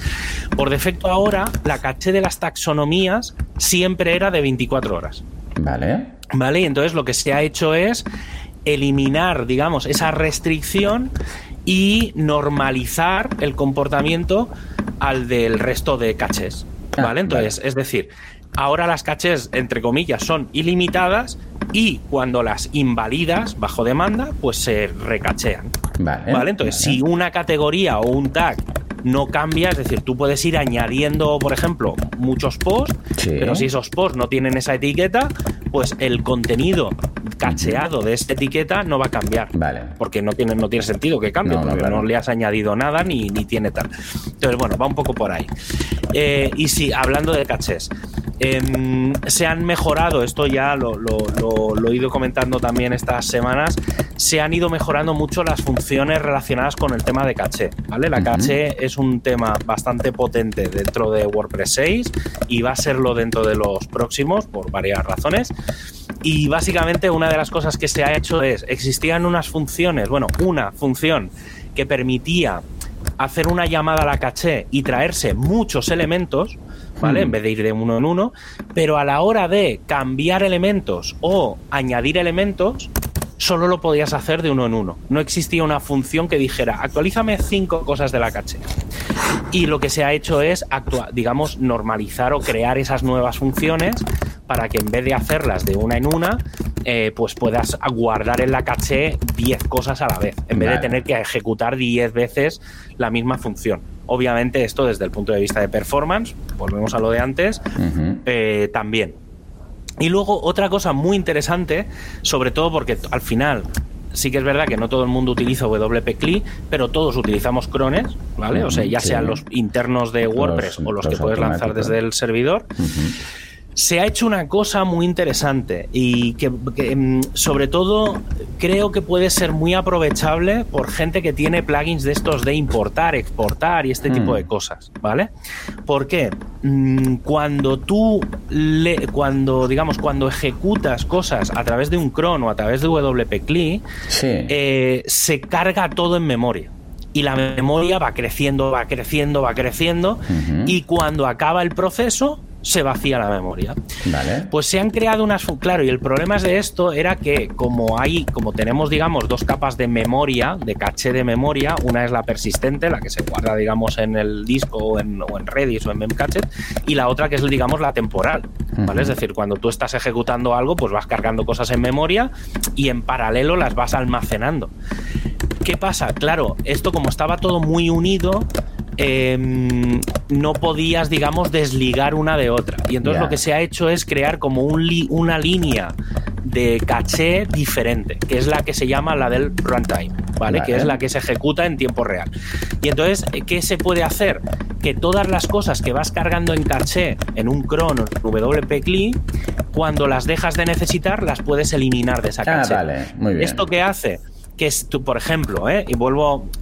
Por defecto ahora, la caché de las taxonomías siempre era de 24 horas. Vale. Vale, y entonces lo que se ha hecho es eliminar, digamos, esa restricción y normalizar el comportamiento al del resto de cachés. Ah, ¿Vale? Entonces, es decir, ahora las cachés, entre comillas, son ilimitadas y cuando las invalidas bajo demanda, pues se recachean. Vale. Entonces, si una categoría o un tag no cambia, es decir, tú puedes ir añadiendo, por ejemplo, muchos posts, pero si esos posts no tienen esa etiqueta, pues el contenido cacheado de esta etiqueta no va a cambiar. Vale. Porque no tiene, no tiene sentido que cambie, porque no, le has añadido nada ni, ni, tiene tal. Entonces, bueno, va un poco por ahí. Eh, y sí, hablando de cachés, em, se han mejorado, esto ya lo, he ido comentando también estas semanas, se han ido mejorando mucho las funciones relacionadas con el tema de caché. ¿vale? La caché es un tema bastante potente dentro de WordPress 6 y va a serlo dentro de los próximos por varias razones. Y básicamente una de las cosas que se ha hecho es, existían unas funciones, bueno, una función que permitía hacer una llamada a la caché y traerse muchos elementos, ¿vale? Hmm. En vez de ir de uno en uno, pero a la hora de cambiar elementos o añadir elementos, solo lo podías hacer de uno en uno. No existía una función que dijera, actualízame cinco cosas de la caché. Y lo que se ha hecho es, digamos, normalizar o crear esas nuevas funciones para que en vez de hacerlas de una en una, eh, pues puedas guardar en la caché 10 cosas a la vez, en vez de tener que ejecutar 10 veces la misma función. Obviamente esto desde el punto de vista de performance, volvemos a lo de antes, eh, también. Y luego otra cosa muy interesante, sobre todo porque al final sí que es verdad que no todo el mundo utiliza WP CLI, pero todos utilizamos crones, ¿vale? O sea, ya sean los internos de WordPress o los, que puedes lanzar desde el servidor. Se ha hecho una cosa muy interesante y que, mm, sobre todo creo que puede ser muy aprovechable por gente que tiene plugins de estos de importar, exportar y este tipo Mm. de cosas, ¿vale? Porque mm, cuando tú le, cuando digamos cuando ejecutas cosas a través de un cron o a través de WP CLI, Sí. eh, se carga todo en memoria. Y la memoria va creciendo, va creciendo, va creciendo. Y cuando acaba el proceso, se vacía la memoria. vale. Pues se han creado unas. Claro, y el problema de esto era que, como hay, como tenemos, digamos, dos capas de memoria, de caché de memoria, una es la persistente, la que se guarda, digamos, en el disco o en, o en Redis o en Memcached, y la otra que es, digamos, la temporal. ¿Vale? Es decir, cuando tú estás ejecutando algo, pues vas cargando cosas en memoria y en paralelo las vas almacenando. ¿Qué pasa? Claro, esto como estaba todo muy unido, em, no podías, digamos, desligar una de otra. Y entonces lo que se ha hecho es crear como un li- una línea de caché diferente, que es la que se llama la del runtime, ¿vale? Que es la que se ejecuta en tiempo real. Y entonces, ¿qué se puede hacer? Que todas las cosas que vas cargando en caché en un cron o WP CLI, cuando las dejas de necesitar, las puedes eliminar de esa Ah, caché. vale, muy bien. ¿Esto qué hace? Que es, tú, por ejemplo, ¿eh? y vuelvo, eh,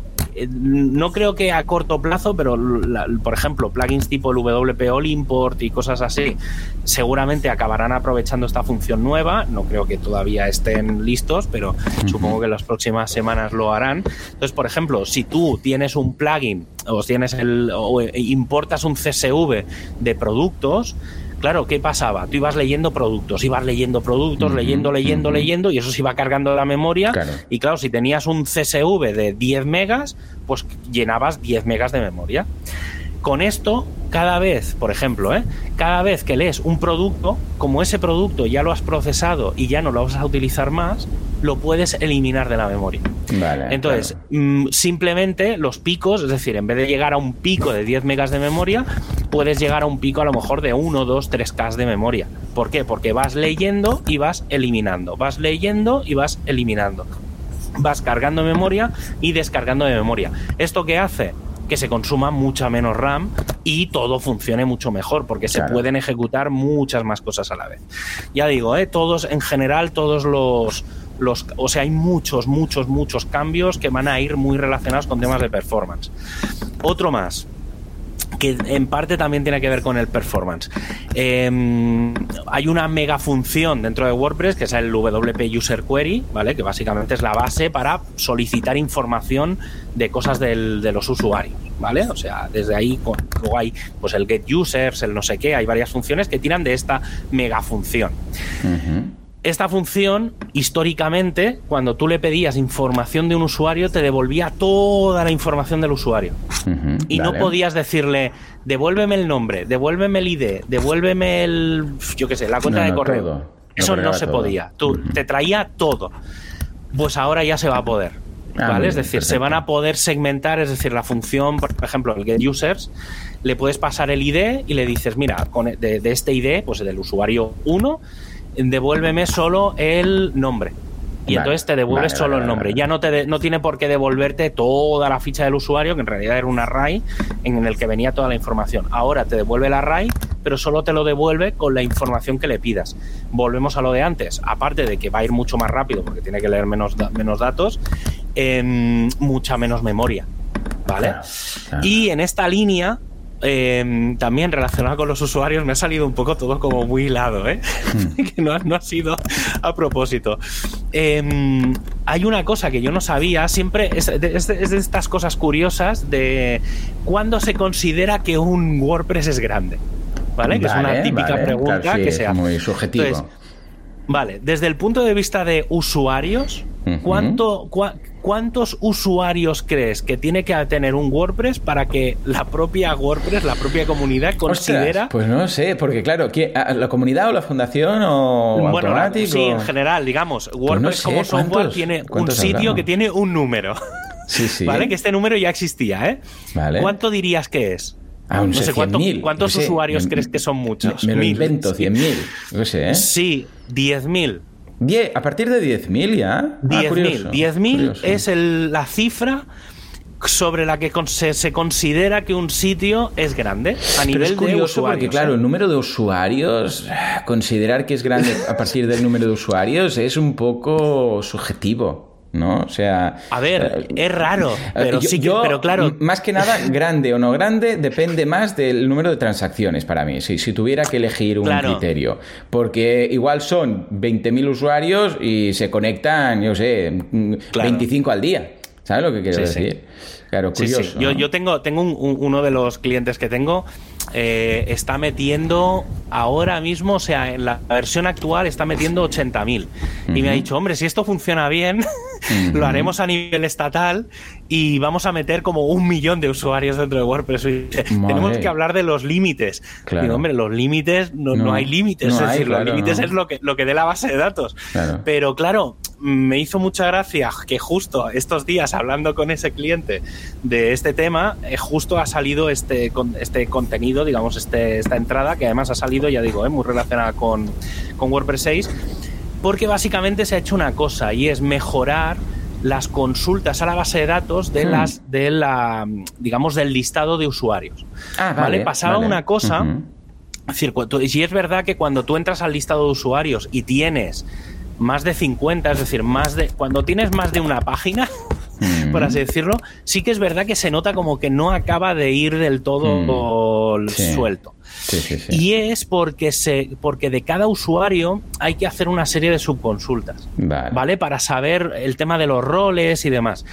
no creo que a corto plazo, pero la- por ejemplo, plugins tipo el WP All Import y cosas así, seguramente acabarán aprovechando esta función nueva. No creo que todavía estén listos, pero supongo que las próximas semanas lo harán. Entonces, por ejemplo, si tú tienes un plugin o tienes el o importas un CSV de productos, Claro, ¿qué pasaba? Tú ibas leyendo productos, ibas leyendo productos, leyendo, leyendo, leyendo, y eso se iba cargando la memoria. Claro. Y claro, si tenías un CSV de 10 megas, pues llenabas 10 megas de memoria. Con esto, cada vez, por ejemplo, ¿eh? cada vez que lees un producto, como ese producto ya lo has procesado y ya no lo vas a utilizar más, lo puedes eliminar de la memoria. Vale. Entonces, mm, simplemente los picos, es decir, en vez de llegar a un pico de 10 megas de memoria, puedes llegar a un pico a lo mejor de 1, 2, 3K de memoria. ¿Por qué? Porque vas leyendo y vas eliminando. Vas leyendo y vas eliminando. Vas cargando memoria y descargando de memoria. ¿Esto qué hace? Que se consuma mucha menos RAM y todo funcione mucho mejor, porque se pueden ejecutar muchas más cosas a la vez. Ya digo, ¿eh? todos en general, todos los, los. O sea, hay muchos, muchos, muchos cambios que van a ir muy relacionados con temas de performance. Otro más, que en parte también tiene que ver con el performance. Eh, hay una mega función dentro de WordPress que es el WP User Query, ¿vale? Que básicamente es la base para solicitar información de cosas del- de los usuarios, ¿vale? O sea, desde ahí luego hay pues el get users, el no sé qué, hay varias funciones que tiran de esta mega función. Esta función, históricamente, cuando tú le pedías información de un usuario, te devolvía toda la información del usuario. Y no podías decirle, devuélveme el nombre, devuélveme el ID, devuélveme el, yo qué sé, la cuenta No, de no, correo. todo. Eso no se todo. podía. Tú. Te traía todo. Pues ahora ya se va a poder. Ah, ¿Vale? Es decir, se van a poder segmentar, es decir, la función, por ejemplo, el get users, le puedes pasar el ID y le dices, mira, con, de, de este ID, pues del usuario 1, devuélveme solo el nombre. Y Vale, entonces te devuelve vale, solo vale, el nombre. Ya no, te de- no tiene por qué devolverte toda la ficha del usuario, que en realidad era un array en el que venía toda la información. Ahora te devuelve el array, pero solo te lo devuelve con la información que le pidas. Volvemos a lo de antes. Aparte de que va a ir mucho más rápido porque tiene que leer menos, da- menos datos, em, mucha menos memoria. ¿Vale? Claro, claro. Y en esta línea, eh, también relacionada con los usuarios, me ha salido un poco todo como muy hilado, ¿eh? Hmm. que no, ha- no ha sido a propósito. Eh, hay una cosa que yo no sabía, siempre es de, es de- es de estas cosas curiosas de cuándo se considera que un WordPress es grande. ¿Vale? Que es una típica vale, pregunta claro, sí, que se hace. muy subjetivo. Entonces, Vale, desde el punto de vista de usuarios. ¿cuánto, cua- ¿cuántos usuarios crees que tiene que tener un WordPress para que la propia WordPress, la propia comunidad, considera... Ostras, pues no sé, porque claro, ¿quién- a- ¿la comunidad o la fundación o bueno, la- sí, en general, digamos, WordPress sé, como software ¿cuántos- tiene un sitio que tiene un número. Sí, sí. ¿Vale? Que este número ya existía, ¿eh? Vale. ¿Cuánto dirías que es? Ah, no sé, ¿cuánto- 100.000, ¿cuántos sé, usuarios me- crees que son muchos? Me, me lo Mil. invento, Sí. 100.000. Yo sé, ¿eh? Sí, 10.000. Die- a partir de 10.000 ya. Ah, 10.000. curioso, 10.000 curioso. es el- la cifra sobre la que se, considera que un sitio es grande a nivel es curioso Porque, claro, ¿eh? el número de usuarios, considerar que es grande a partir del número de usuarios es un poco subjetivo. ¿No? O sea. A ver, eh, es raro, pero sí pero claro. Más que nada, grande o no grande depende más del número de transacciones para mí, si, si tuviera que elegir un criterio. Porque igual son 20.000 usuarios y se conectan, yo sé, 25 al día. ¿Sabes lo que quiero decir? Claro, curioso. Yo, yo, tengo, tengo uno de los clientes que tengo, eh, está metiendo ahora mismo, o sea, en la versión actual está metiendo 80.000. Y me ha dicho, hombre, si esto funciona bien, lo haremos a nivel estatal y vamos a meter como un millón de usuarios dentro de WordPress. Tenemos que hablar de los límites. Claro. hombre, los límites, no, hay límites. es decir, los límites es lo que, lo que dé la base de datos. Pero claro, me hizo mucha gracia que justo estos días, hablando con ese cliente de este tema, eh, justo ha salido este, este contenido, digamos, este, esta entrada, que además ha salido, ya digo, eh, muy relacionada con, con WordPress 6, porque básicamente se ha hecho una cosa y es mejorar las consultas a la base de datos de hmm. las de la digamos del listado de usuarios. Ah, vale, Pasaba una cosa, si es verdad que cuando tú entras al listado de usuarios y tienes más de 50, es decir, más de cuando tienes más de una página, por así decirlo, sí que es verdad que se nota como que no acaba de ir del todo mm. suelto. y es porque se porque de cada usuario hay que hacer una serie de subconsultas, ¿vale? Para saber el tema de los roles y demás.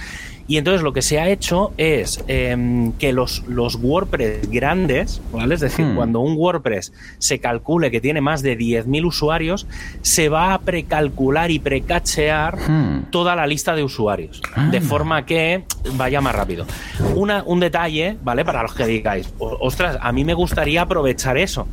Y entonces lo que se ha hecho es em, que los, los WordPress grandes, ¿vale? Es decir, hmm. cuando un WordPress se calcule que tiene más de 10.000 usuarios, se va a precalcular y precachear hmm. toda la lista de usuarios, de forma que vaya más rápido. Una, un detalle, ¿vale? Para los que digáis, ostras, a mí me gustaría aprovechar eso.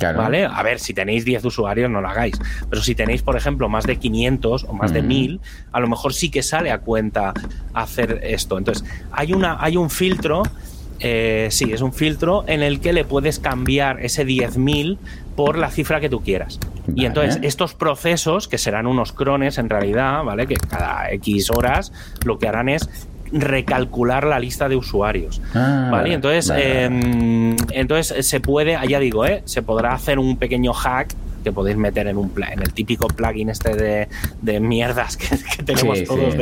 ¿Vale? A ver, si tenéis 10 usuarios, no lo hagáis. Pero si tenéis, por ejemplo, más de 500 o más de 1000, a lo mejor sí que sale a cuenta hacer esto. Entonces, hay, una, hay un filtro. Eh, sí, es un filtro en el que le puedes cambiar ese 10.000 por la cifra que tú quieras. Y entonces estos procesos, que serán unos crones en realidad, ¿vale? Que cada X horas lo que harán es recalcular la lista de usuarios. Ah, ¿Vale? Entonces, em, entonces se puede, ya digo, ¿eh? se podrá hacer un pequeño hack que podéis meter en un en el típico plugin este de, de mierdas que, tenemos todos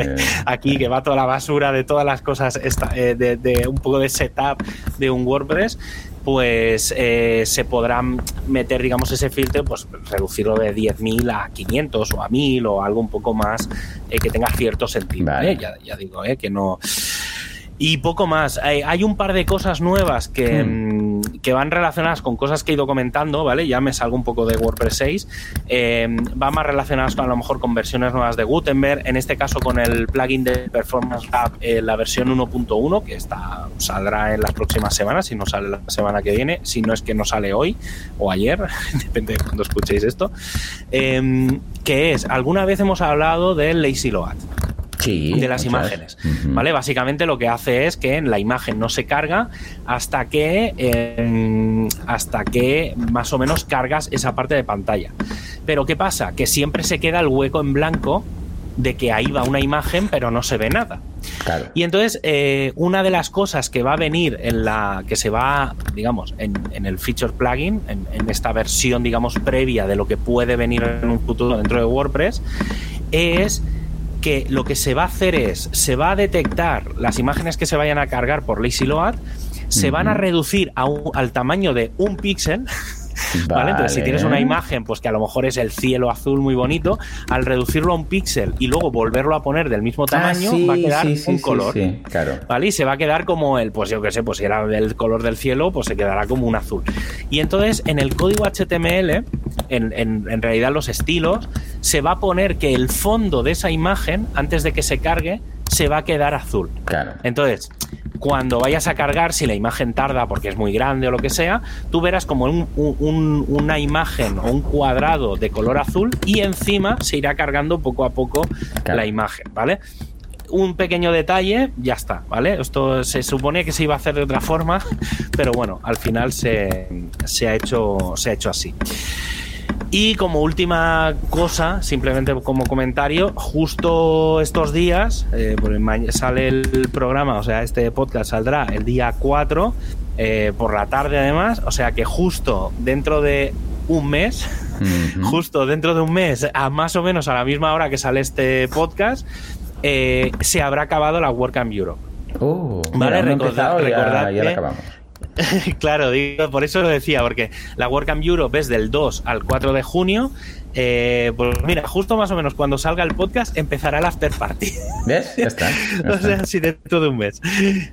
aquí, que va toda la basura de todas las cosas eh, de, de, un poco de setup de un WordPress pues eh, se podrá meter, digamos, ese filtro, pues reducirlo de 10.000 a 500 o a 1.000 o algo un poco más eh, que tenga cierto sentido. ¿eh? Ya, ya, digo, que no y poco más. Hay, un par de cosas nuevas que, hmm. Que, van relacionadas con cosas que he ido comentando, ¿vale? Ya me salgo un poco de WordPress 6. Eh, va más relacionadas a lo mejor con versiones nuevas de Gutenberg, en este caso con el plugin de Performance Hub, eh, la versión 1.1, que está, saldrá en las próximas semanas, si no sale la semana que viene, si no es que no sale hoy o ayer, depende de cuando escuchéis esto. Eh, que es, alguna vez hemos hablado del Lazy Load de las imágenes. ¿Vale? Básicamente lo que hace es que la imagen no se carga hasta que em, hasta que más o menos cargas esa parte de pantalla. Pero ¿qué pasa? Que siempre se queda el hueco en blanco de que ahí va una imagen pero no se ve nada. Y entonces, eh, una de las cosas que va a venir en la que se va, digamos, en, el feature plugin, en, en, esta versión, digamos, previa de lo que puede venir en un futuro dentro de WordPress, es que lo que se va a hacer es, se va a detectar las imágenes que se vayan a cargar por Lazy Load, se van a reducir al tamaño de un píxel ¿Vale? Entonces, si tienes una imagen, pues que a lo mejor es el cielo azul muy bonito, al reducirlo a un píxel y luego volverlo a poner del mismo ah, tamaño, va a quedar un color. claro. ¿Vale? Y se va a quedar como el, pues yo qué sé, pues si era el color del cielo, pues se quedará como un azul. Y entonces, en el código HTML, en, en realidad los estilos, se va a poner que el fondo de esa imagen, antes de que se cargue, se va a quedar azul. Claro. Entonces, cuando vayas a cargar, si la imagen tarda porque es muy grande o lo que sea, tú verás como una imagen o un cuadrado de color azul y encima se irá cargando poco a poco la imagen, ¿vale? un pequeño detalle, ya está, ¿vale? Esto se supone que se iba a hacer de otra forma, pero bueno, al final se, se ha, hecho, se ha hecho así. Y como última cosa, simplemente como comentario, justo estos días, eh, sale el programa, o sea, este podcast saldrá el día 4, eh, por la tarde además, o sea que justo dentro de un mes, justo dentro de un mes, a más o menos a la misma hora que sale este podcast, eh, se habrá acabado la WordCamp Europe. Uh, vale, recordad, recordad ya, ya acabamos. claro, digo, por eso lo decía, porque la WordCamp Europe es del 2 al 4 de junio. Eh, pues mira, justo más o menos cuando salga el podcast empezará el after party. ¿Ves? Ya está. o sea, así dentro de un mes.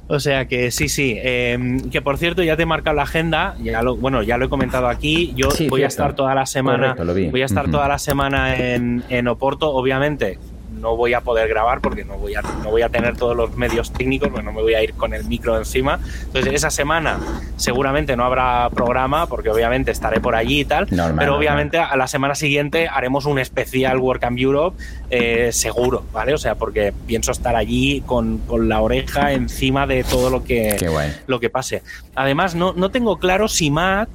O sea que sí, sí. Em, que por cierto, ya te he marcado la agenda. Ya lo, bueno, ya lo he comentado aquí. Yo voy a estar toda la semana. voy a estar toda la semana en, en Oporto, obviamente no voy a poder grabar porque no voy a, no voy a tener todos los medios técnicos, pues no me voy a ir con el micro encima. Entonces, esa semana seguramente no habrá programa porque obviamente estaré por allí y tal, pero obviamente a la semana siguiente haremos un especial Work and Europe eh, seguro, ¿vale? O sea, porque pienso estar allí con, la oreja encima de todo lo que, lo que pase. Además, no, no tengo claro si Matt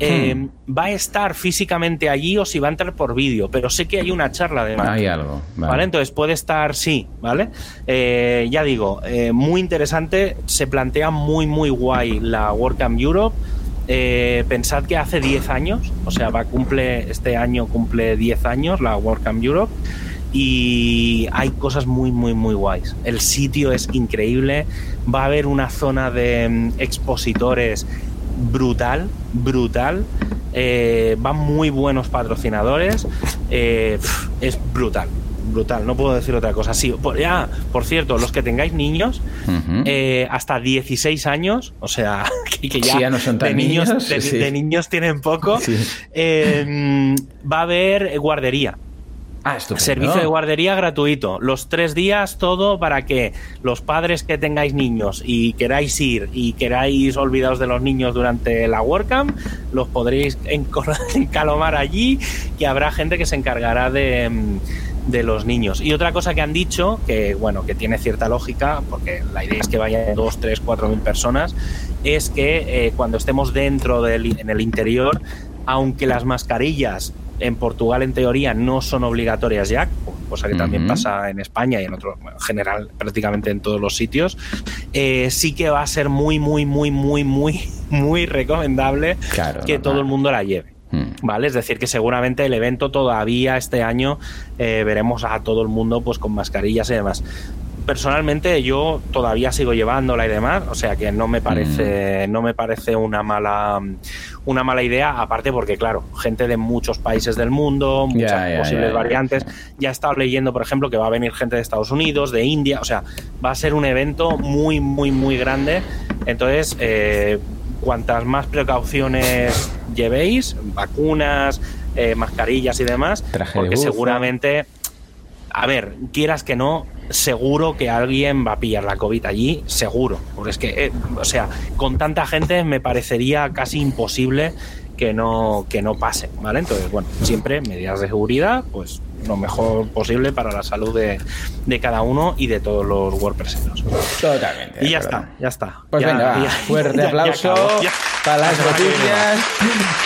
eh, hmm. va a estar físicamente allí o si va a entrar por vídeo, pero sé que hay una charla de Hay algo. Vale. Entonces puede estar, sí, ¿vale? Eh, ya digo, eh, muy interesante, se plantea muy, muy guay la WordCamp Europe. pensad que hace 10 años, o sea, va cumple este año cumple 10 años la WordCamp Europe y hay cosas muy muy muy guays. El sitio es increíble, va a haber una zona de mm, expositores brutal, brutal. Eh, van muy buenos patrocinadores. Eh, es brutal, brutal. No puedo decir otra cosa. Sí, por, ya, por cierto, los que tengáis niños eh, hasta 16 años, o sea, que, ya, no son tan de niños, de, niños tienen poco, va a haber guardería. Ah, Servicio de guardería gratuito. Los tres días todo para que los padres que tengáis niños y queráis ir y queráis olvidaros de los niños durante la WordCamp, los podréis encalomar allí, que habrá gente que se encargará de, de los niños. Y otra cosa que han dicho, que bueno, que tiene cierta lógica, porque la idea es que vayan dos, tres, cuatro mil personas, es que eh, cuando estemos dentro del en el interior, aunque las mascarillas en Portugal en teoría no son obligatorias ya, cosa que también pasa en España y en otro, en general prácticamente en todos los sitios, eh, sí que va a ser muy, muy, muy, muy, muy, muy recomendable que todo el mundo la lleve. Mm. ¿Vale? Es decir, que seguramente el evento todavía este año eh, veremos a todo el mundo pues con mascarillas y demás personalmente yo todavía sigo llevándola y demás, o sea que no me parece, mm. no me parece una mala, una mala idea, aparte porque claro, gente de muchos países del mundo, muchas posibles variantes. Ya he estado leyendo, por ejemplo, que va a venir gente de Estados Unidos, de India, o sea, va a ser un evento muy, muy, muy grande. Entonces, eh, cuantas más precauciones llevéis, vacunas, eh, mascarillas y demás, porque seguramente a ver, quieras que no, seguro que alguien va a pillar la COVID allí, seguro. Porque es que, eh, o sea, con tanta gente me parecería casi imposible que no, que no pase, ¿vale? Entonces, bueno, siempre medidas de seguridad, pues lo mejor posible para la salud de, cada uno y de todos los WordPresseros. Totalmente. Y ya está, ya está. Pues venga, fuerte aplauso para las noticias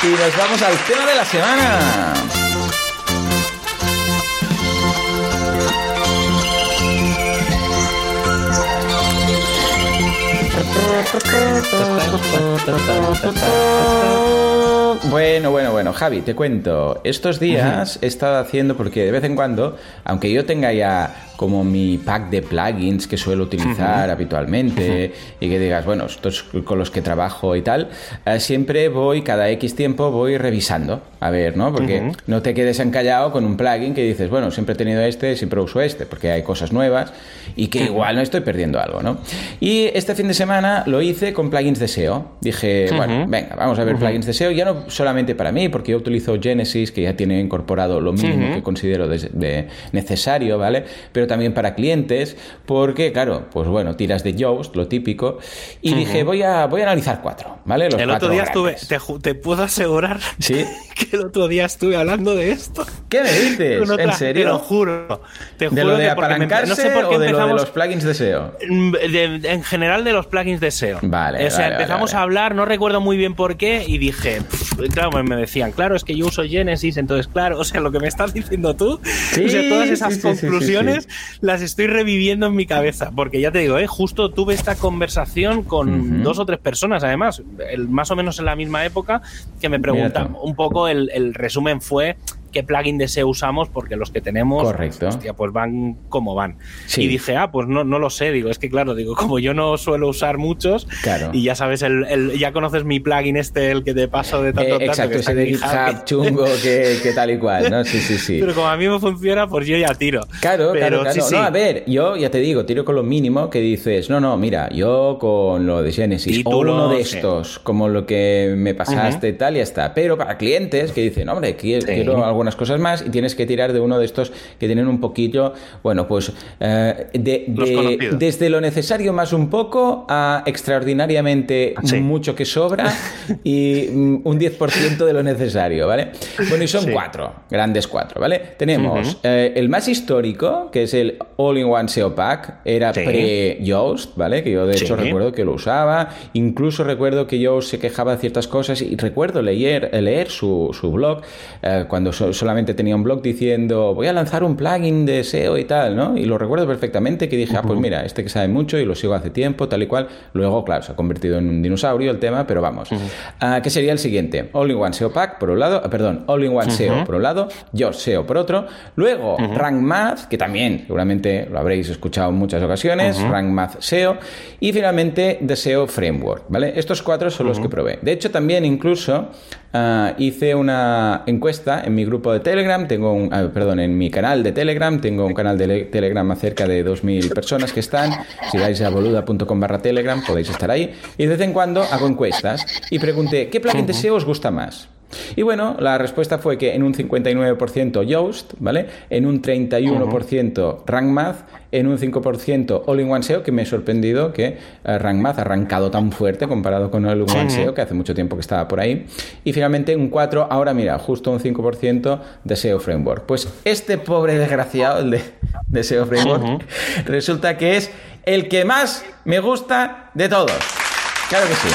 y nos vamos al tema de la semana. Bueno, bueno, bueno, Javi, te cuento. Estos días he estado haciendo, porque de vez en cuando, aunque yo tenga ya como mi pack de plugins que suelo utilizar habitualmente y que digas, bueno, estos con los que trabajo y tal, eh, siempre voy, cada X tiempo voy revisando, a ver, ¿no? Porque no te quedes encallado con un plugin que dices, bueno, siempre he tenido este, siempre uso este, porque hay cosas nuevas y que igual no estoy perdiendo algo, ¿no? Y este fin de semana lo hice con plugins de SEO. Dije, bueno, venga, vamos a ver plugins de SEO, ya no solamente para mí, porque yo utilizo Genesis, que ya tiene incorporado lo mínimo que considero de necesario, ¿vale? Pero también para clientes, porque, claro, pues bueno, tiras de Yoast, lo típico, y dije, voy a, voy a analizar cuatro, ¿vale? el otro día estuve, te, puedo asegurar ¿Sí? que el otro día estuve hablando de esto. ¿Qué me dices? ¿En serio? Te lo juro. Te ¿De lo de apalancarse no sé por qué o de lo de los plugins de SEO? Mm, en general de los plugins de SEO. Vale, O sea, empezamos a hablar, no recuerdo muy bien por qué, y dije, claro, me decían, claro, es que yo uso Genesis, entonces, claro, o sea, lo que me estás diciendo tú, o sea, todas esas conclusiones las estoy reviviendo en mi cabeza, porque ya te digo, ¿eh? justo tuve esta conversación con dos o tres personas, además, el, más o menos en la misma época, que me preguntan, un poco el, el resumen fue qué plugin de SEO usamos, porque los que tenemos, Correcto. Hostia, pues van como van. Y dije, ah, pues no, no lo sé, digo, es que claro, digo, como yo no suelo usar muchos, claro. y ya sabes, el, ya conoces mi plugin este, el que te paso de tanto eh, Exacto, ese de GitHub chungo que, que, tal y cual, ¿no? Sí, sí, sí. Pero como a mí me funciona, pues yo ya tiro. Claro, Pero, claro, claro. no, a ver, yo ya te digo, tiro con lo mínimo que dices, no, no, mira, yo con lo de Genesis, o uno de estos, como lo que me pasaste y tal, y ya está. Pero para clientes que dicen, hombre, quiero, quiero algunas cosas más y tienes que tirar de uno de estos que tienen un poquillo, bueno, pues eh, de, de, desde lo necesario más un poco a extraordinariamente sí. mucho que sobra y mm, un 10% de lo necesario, ¿vale? Bueno, y son sí. cuatro, grandes cuatro, ¿vale? Tenemos uh -huh. eh, el más histórico, que es el All-in-One SEO Pack, era sí. pre-Yoast, ¿vale? Que yo de hecho recuerdo que lo usaba, incluso recuerdo que Yoast se quejaba de ciertas cosas y recuerdo leer, leer su, su blog eh, cuando so, solamente tenía un blog diciendo voy a lanzar un plugin de SEO y tal, ¿no? Y lo recuerdo perfectamente que dije, uh -huh. ah, pues mira, este que sabe mucho y lo sigo hace tiempo, tal y cual. Luego, claro, se ha convertido en un dinosaurio el tema, pero vamos. Uh -huh. uh, ¿Qué sería el siguiente? All-in-One SEO Pack, por un lado, perdón, All-in-One -huh. SEO por un lado, Yoast SEO por otro. Luego, Rank Math, que también seguramente lo habréis escuchado en muchas ocasiones, Rank Math SEO. Y finalmente, The SEO Framework, ¿vale? Estos cuatro son los que probé. De hecho, también incluso Uh, hice una encuesta en mi grupo de Telegram, tengo un, uh, perdón, en mi canal de Telegram, tengo un canal de Telegram a cerca de 2.000 personas que están, si vais a boluda.com barra Telegram podéis estar ahí, y de vez en cuando hago encuestas y pregunté, ¿qué plugin de SEO os gusta más? Y bueno, la respuesta fue que en un 59% Yoast, ¿vale? En un 31% Rank Math, en un 5% All-in-One SEO, que me he sorprendido que uh, Rank Math ha arrancado tan fuerte comparado con All-in-One SEO, que hace mucho tiempo que estaba por ahí. Y finalmente un 4, ahora mira, justo un 5% de SEO Framework. Pues este pobre desgraciado, el de, de SEO Framework, uh -huh. resulta que es el que más me gusta de todos. Claro que sí.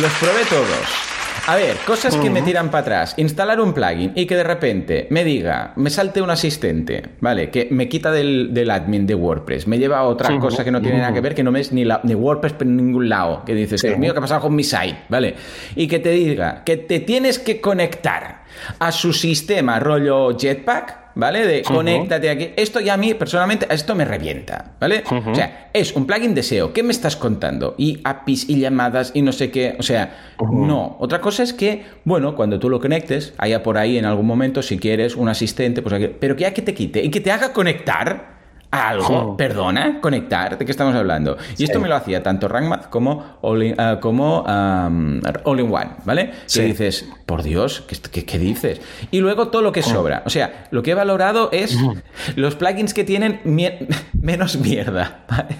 Los probé todos. A ver, cosas que uh -huh. me tiran para atrás. Instalar un plugin y que de repente me diga, me salte un asistente, ¿vale? Que me quita del, del admin de WordPress, me lleva a otra uh -huh. cosa que no tiene nada que ver, que no me es ni, la, ni WordPress por ningún lado. Que dices, Dios mío, ¿qué ha pasado con mi site? ¿Vale? Y que te diga que te tienes que conectar a su sistema rollo Jetpack ¿vale? De uh -huh. conéctate aquí. Esto ya a mí, personalmente, esto me revienta, ¿vale? Uh -huh. O sea, es un plugin de SEO. ¿Qué me estás contando? Y APIs y llamadas y no sé qué. O sea, uh -huh. no. Otra cosa es que, bueno, cuando tú lo conectes, haya por ahí en algún momento, si quieres, un asistente, pues aquí, pero que ya que te quite y que te haga conectar algo, perdona, conectar, ¿de qué estamos hablando? Y sí. esto me lo hacía tanto RankMath como uh, um, all in One, ¿vale? Sí. Que dices, por Dios, ¿qué, ¿qué, qué, dices? Y luego todo lo que sobra. O sea, lo que he valorado es los plugins que tienen mier menos mierda, ¿vale?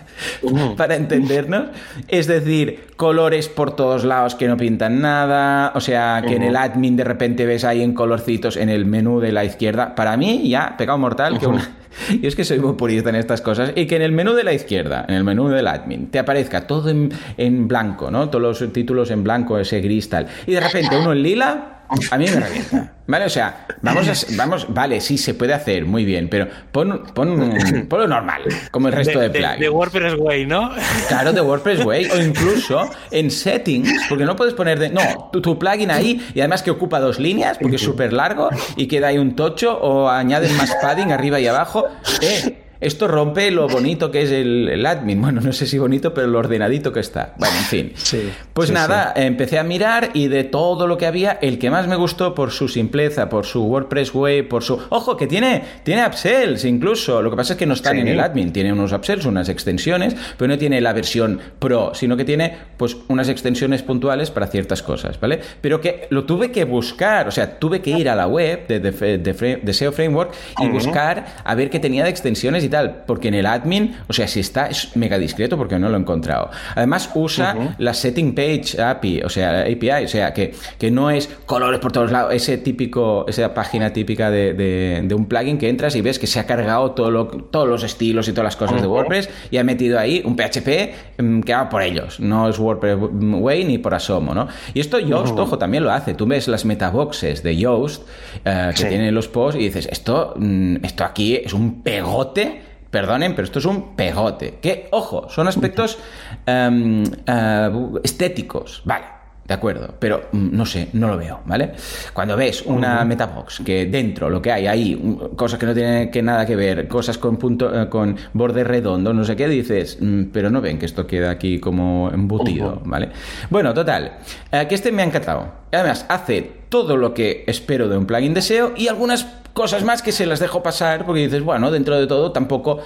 Para entendernos. Es decir, colores por todos lados que no pintan nada, o sea, que en el admin de repente ves ahí en colorcitos en el menú de la izquierda. Para mí, ya, pecado mortal, que una y es que soy muy purista estas cosas. Y que en el menú de la izquierda, en el menú del admin, te aparezca todo en, en blanco, ¿no? Todos los títulos en blanco, ese gris tal. Y de repente uno en lila, a mí me revienta. ¿Vale? O sea, vamos a, vamos, vale, sí, se puede hacer, muy bien, pero pon, pon, pon lo normal, como el resto de, de plugins. De, WordPress Way, ¿no? Claro, de WordPress Way, o incluso en settings, porque no puedes poner de, no, tu, tu plugin ahí, y además que ocupa dos líneas, porque es súper largo, y queda ahí un tocho, o añades más padding arriba y abajo. Eh, esto rompe lo bonito que es el, el, admin. Bueno, no sé si bonito, pero lo ordenadito que está. Bueno, en fin. Sí, pues sí, nada, sí. empecé a mirar y de todo lo que había, el que más me gustó por su simpleza, por su WordPress Way, por su... Ojo, que tiene, tiene upsells incluso. Lo que pasa es que no están en el admin. Tiene unos upsells, unas extensiones, pero no tiene la versión pro, sino que tiene pues unas extensiones puntuales para ciertas cosas, ¿vale? Pero que lo tuve que buscar, o sea, tuve que ir a la web de, de, de, de SEO Framework y uh -huh. buscar a ver qué tenía de extensiones y y tal, porque en el admin, o sea, si está, es mega discreto porque no lo he encontrado. Además, usa la setting page API, o sea, API, o sea, que, que no es colores por todos lados, ese típico, esa página típica de, de, un plugin que entras y ves que se ha cargado todo lo, todos los estilos y todas las cosas de WordPress y ha metido ahí un PHP mm, que haga por ellos. No es WordPress Way ni por asomo, ¿no? Y esto Yoast, ojo, también lo hace. Tú ves las metaboxes de Yoast eh, que tienen los posts y dices, esto, mm, esto aquí es un pegote Perdonen, pero esto es un pegote. Que, ojo, son aspectos em, eh, estéticos. Vale, de acuerdo, pero mm, no sé, no lo veo, ¿vale? Cuando ves una metabox que dentro lo que hay ahí, cosas que no tienen que nada que ver, cosas con punto, eh, con borde redondo, no sé qué, dices, mm, pero no ven que esto queda aquí como embutido, ¿vale? Bueno, total, eh, que este me ha encantado. Además, hace todo lo que espero de un plugin de SEO y algunas cosas más que se las dejo pasar porque dices, bueno, dentro de todo tampoco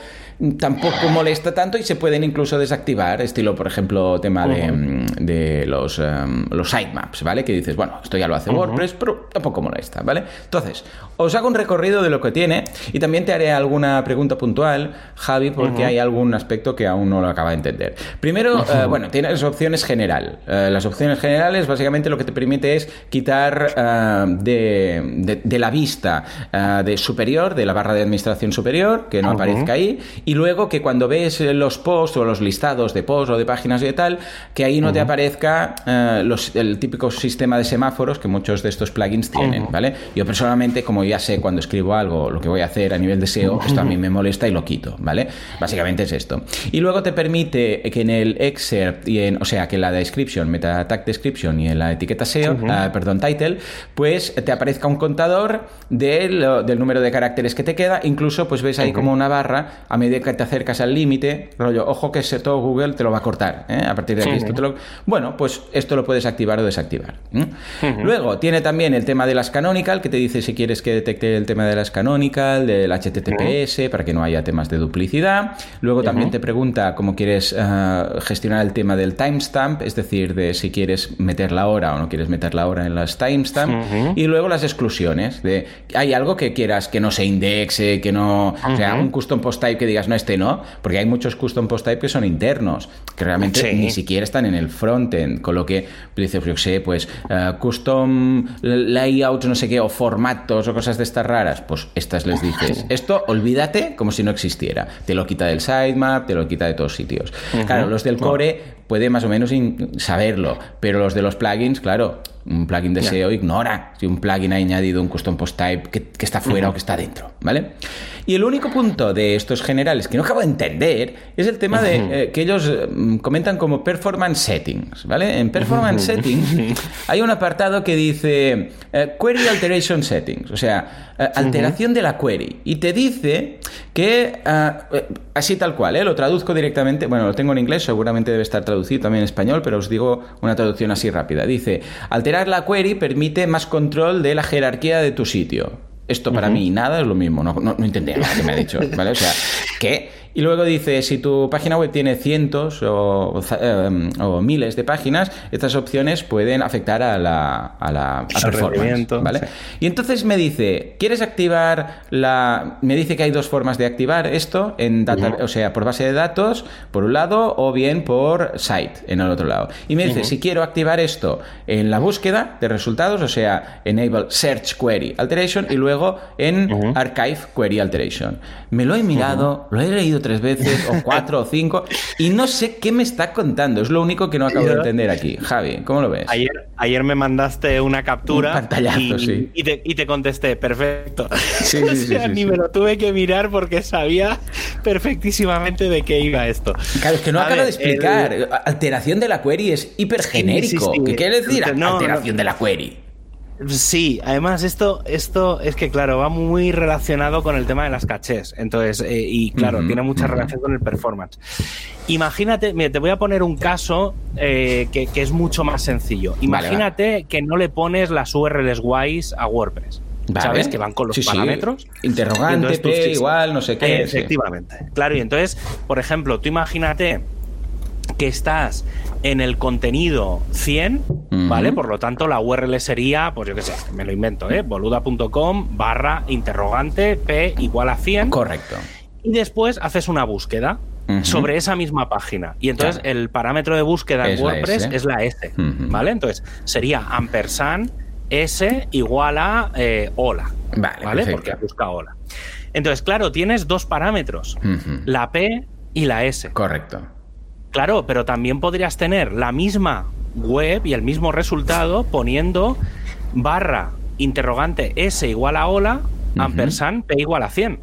tampoco molesta tanto y se pueden incluso desactivar, estilo, por ejemplo, tema de, los, um, los sitemaps, ¿vale? Que dices, bueno, esto ya lo hace WordPress, pero tampoco molesta, ¿vale? Entonces, os hago un recorrido de lo que tiene y también te haré alguna pregunta puntual, Javi, porque hay algún aspecto que aún no lo acaba de entender. Primero, eh, bueno, tienes opciones general. Eh, las opciones generales, básicamente, lo que te permite es quitar eh, de, de, la vista de superior, de la barra de administración superior, que no aparezca ahí, y luego que cuando ves los posts o los listados de posts o de páginas y tal, que ahí no te aparezca eh, el típico sistema de semáforos que muchos de estos plugins tienen, ¿vale? Yo personalmente, como ya sé cuando escribo algo, lo que voy a hacer a nivel de SEO, esto a mí me molesta y lo quito, ¿vale? Básicamente es esto. Y luego te permite que en el excerpt y en, o sea, que en la description, meta tag description y en la etiqueta SEO, ah, perdón, title, pues te aparezca un contador del, del, número de caracteres que te queda, incluso pues ves ahí como una barra a medida que te acercas al límite, rollo, ojo que todo Google te lo va a cortar, ¿eh? a partir de aquí. Esto te lo... Bueno, pues esto lo puedes activar o desactivar. Luego, tiene también el tema de las canonical, que te dice si quieres que detecte el tema de las canonical, del HTTPS, para que no haya temas de duplicidad. Luego también te pregunta cómo quieres eh, gestionar el tema del timestamp, es decir, de si quieres meter la hora o no quieres meter la hora en las timestamp. Y luego las exclusiones, de hay algo que quieras que no se indexe, que no, o sea, un custom post type que digas, no, este no, porque hay muchos custom post type que son internos, que realmente ni siquiera están en el frontend, con lo que dice, yo sé, pues uh, custom layouts, no sé qué, o formatos o cosas de estas raras, pues estas les dices, esto olvídate como si no existiera, te lo quita del sitemap, te lo quita de todos sitios. Claro, los del core puede más o menos saberlo, pero los de los plugins, claro, un plugin de SEO ignora si un plugin ha añadido un custom post type que, está fuera o que está dentro, ¿vale? Y el único punto de estos generales que no acabo de entender es el tema de eh, que ellos mm, comentan como performance settings, ¿vale? En performance settings hay un apartado que dice eh, query alteration settings, o sea, eh, alteración de la query. Y te dice que, así tal cual, lo traduzco directamente, bueno, lo tengo en inglés, seguramente debe estar traducido también en español, pero os digo una traducción así rápida. Dice, alterar la query permite más control de la jerarquía de tu sitio. Esto para mí nada es lo mismo, no, no, no entendía nada que me ha dicho, ¿vale? O sea, ¿qué? Y luego dice, si tu página web tiene cientos o, eh, miles de páginas, estas opciones pueden afectar a la, a la performance. ¿vale? Y entonces me dice, ¿quieres activar la...? Me dice que hay dos formas de activar esto, en data, o sea, por base de datos, por un lado, o bien por site, en el otro lado. Y me dice, si quiero activar esto en la búsqueda de resultados, o sea, enable search query alteration, y luego en archive query alteration. Me lo he mirado, lo he leído tres veces, o cuatro, o cinco, y no sé qué me está contando. Es lo único que no acabo de entender aquí. Javi, ¿cómo lo ves? Ayer, ayer me mandaste una captura. pantallazo, y, sí. Y te, contesté, perfecto. Sí, sí, ni me lo tuve que mirar porque sabía perfectísimamente de qué iba esto. Claro, es que no acaba de explicar. Alteración de la query es hiper genérico. ¿Qué quiere decir? alteración de la query. Sí, además esto, esto es que, claro, va muy relacionado con el tema de las cachés. Entonces, eh, y claro, tiene mucha relación con el performance. Imagínate, mira, te voy a poner un caso eh, que, es mucho más sencillo. Imagínate que no le pones las URLs guays a WordPress. ¿Sabes? Que van con los parámetros. Interrogante, igual, no sé qué. Efectivamente. Claro, y entonces, por ejemplo, tú imagínate que estás en el contenido 100, ¿vale? Por lo tanto, la URL sería, pues yo qué sé, me lo invento, ¿eh? boluda.com barra interrogante p igual a 100. Correcto. y después haces una búsqueda sobre esa misma página. Y entonces el parámetro de búsqueda en WordPress es la S, ¿vale? Entonces sería ampersand S igual a eh, hola, ¿vale? Porque busca hola. Entonces, claro, tienes dos parámetros, la P y la S. Correcto. Claro, pero también podrías tener la misma web y el mismo resultado poniendo barra interrogante S igual a hola, ampersand P igual a 100.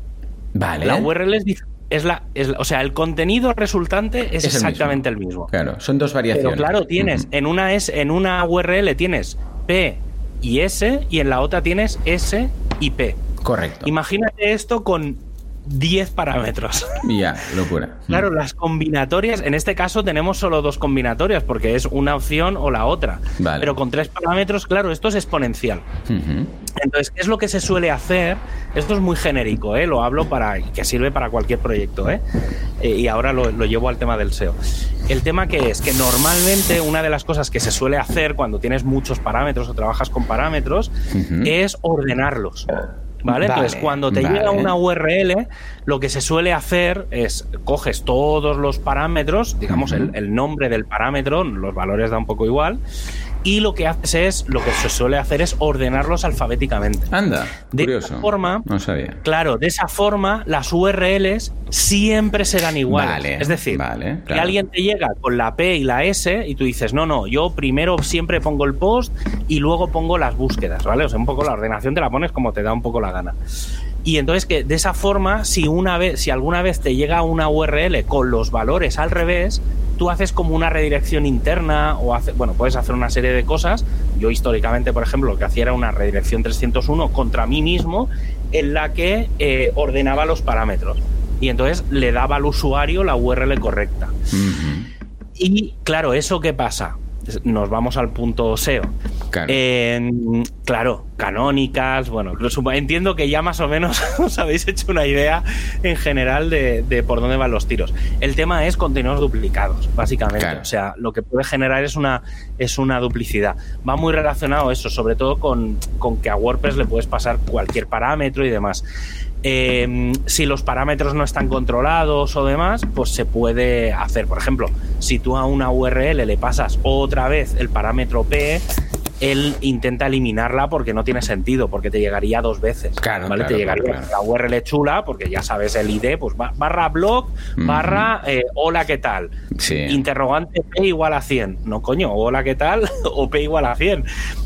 Vale. La URL es, es la, o sea, el contenido resultante es, exactamente el mismo. Claro, son dos variaciones. Pero claro, tienes en una es en una URL tienes P y S y en la otra tienes S y P. Correcto. Imagínate esto con 10 parámetros. Ya, locura. Claro, las combinatorias, en este caso tenemos solo dos combinatorias porque es una opción o la otra. Pero con tres parámetros, claro, esto es exponencial. Entonces, ¿qué es lo que se suele hacer? Esto es muy genérico, ¿eh? lo hablo para que sirve para cualquier proyecto. ¿eh? eh y ahora lo, llevo al tema del SEO. El tema que es que normalmente una de las cosas que se suele hacer cuando tienes muchos parámetros o trabajas con parámetros es ordenarlos. ¿Vale? Entonces, cuando te llega una URL, lo que se suele hacer es coges todos los parámetros, digamos el, el, nombre del parámetro, los valores da un poco igual, y lo que haces es, lo que se suele hacer es ordenarlos alfabéticamente. Anda, de curioso. Esa forma, no sabía. Claro, de esa forma las URLs siempre serán iguales. es decir, vale, que alguien te llega con la P y la S y tú dices, no, no, yo primero siempre pongo el post y luego pongo las búsquedas, ¿vale? O sea, un poco la ordenación te la pones como te da un poco la gana. Y entonces que de esa forma, si una vez, si alguna vez te llega una URL con los valores al revés, tú haces como una redirección interna o hace, bueno, puedes hacer una serie de cosas. Yo históricamente, por ejemplo, lo que hacía era una redirección 301 contra mí mismo en la que eh, ordenaba los parámetros y entonces le daba al usuario la URL correcta. Y claro, ¿eso qué pasa? Nos vamos al punto SEO. Claro, canónicas, bueno, entiendo que ya más o menos os habéis hecho una idea en general de, por dónde van los tiros. El tema es contenidos duplicados, básicamente. O sea, lo que puede generar es una, es una duplicidad. Va muy relacionado eso, sobre todo con, con que a WordPress le puedes pasar cualquier parámetro y demás. Em, si los parámetros no están controlados o demás, pues se puede hacer. Por ejemplo, si tú a una URL le pasas otra vez el parámetro P, él intenta eliminarla porque no tiene sentido, porque te llegaría dos veces. Claro, ¿vale? te llegaría la URL chula, porque ya sabes el ID, pues barra blog, barra eh, hola, ¿qué tal? Interrogante P igual a 100. No, coño, hola, ¿qué tal? o P igual a 100.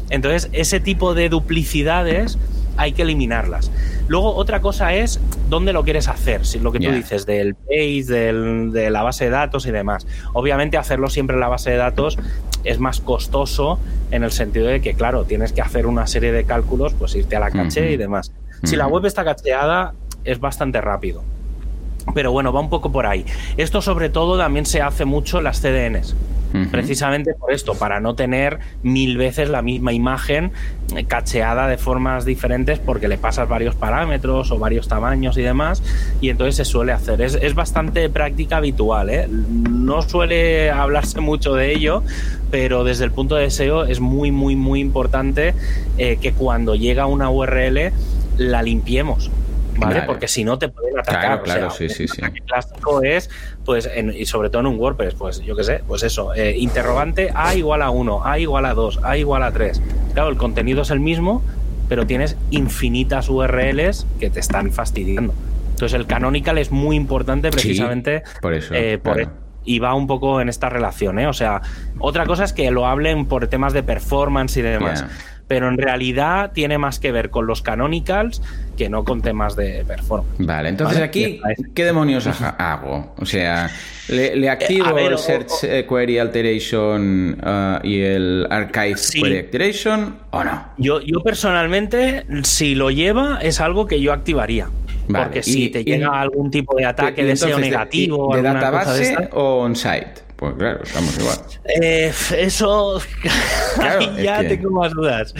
Entonces, ese tipo de duplicidades hay que eliminarlas. Luego, otra cosa es dónde lo quieres hacer, si lo que tú dices, del page, de la base de datos y demás. Obviamente, hacerlo siempre en la base de datos es más costoso en el sentido de que, claro, tienes que hacer una serie de cálculos, pues irte a la caché y demás. Si la web está cacheada, es bastante rápido. Pero bueno, va un poco por ahí. Esto sobre todo también se hace mucho en las CDNs. Precisamente por esto, para no tener mil veces la misma imagen eh, cacheada de formas diferentes porque le pasas varios parámetros o varios tamaños y demás, y entonces se suele hacer. Es, bastante práctica habitual, ¿eh? no suele hablarse mucho de ello, pero desde el punto de SEO es muy, muy, muy importante eh, que cuando llega una URL la limpiemos ¿vale? Porque si no te pueden atacar. Claro, sí, sí, sí. El clásico es, pues, y sobre todo en un WordPress, pues yo qué sé, pues eso, eh, interrogante A igual a 1, A igual a 2, A igual a 3. Claro, el contenido es el mismo, pero tienes infinitas URLs que te están fastidiando. Entonces el canonical es muy importante precisamente por eso. Eh, por y va un poco en esta relación, ¿eh? O sea, otra cosa es que lo hablen por temas de performance y demás pero en realidad tiene más que ver con los canonicals que no con temas de performance. Vale, entonces aquí, ¿qué demonios hago? O sea, ¿le, activo el Search eh, Query Alteration uh, y el Archive Query Alteration o no? Yo, yo personalmente, si lo lleva, es algo que yo activaría. Porque si te llega algún tipo de ataque de SEO negativo. ¿De, de database o on-site? Pues claro, estamos igual. Eh, eso. ya tengo más dudas.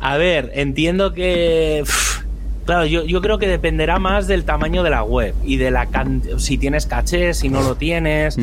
A ver, entiendo que. Claro, yo, creo que dependerá más del tamaño de la web y de la si tienes caché, si no lo tienes.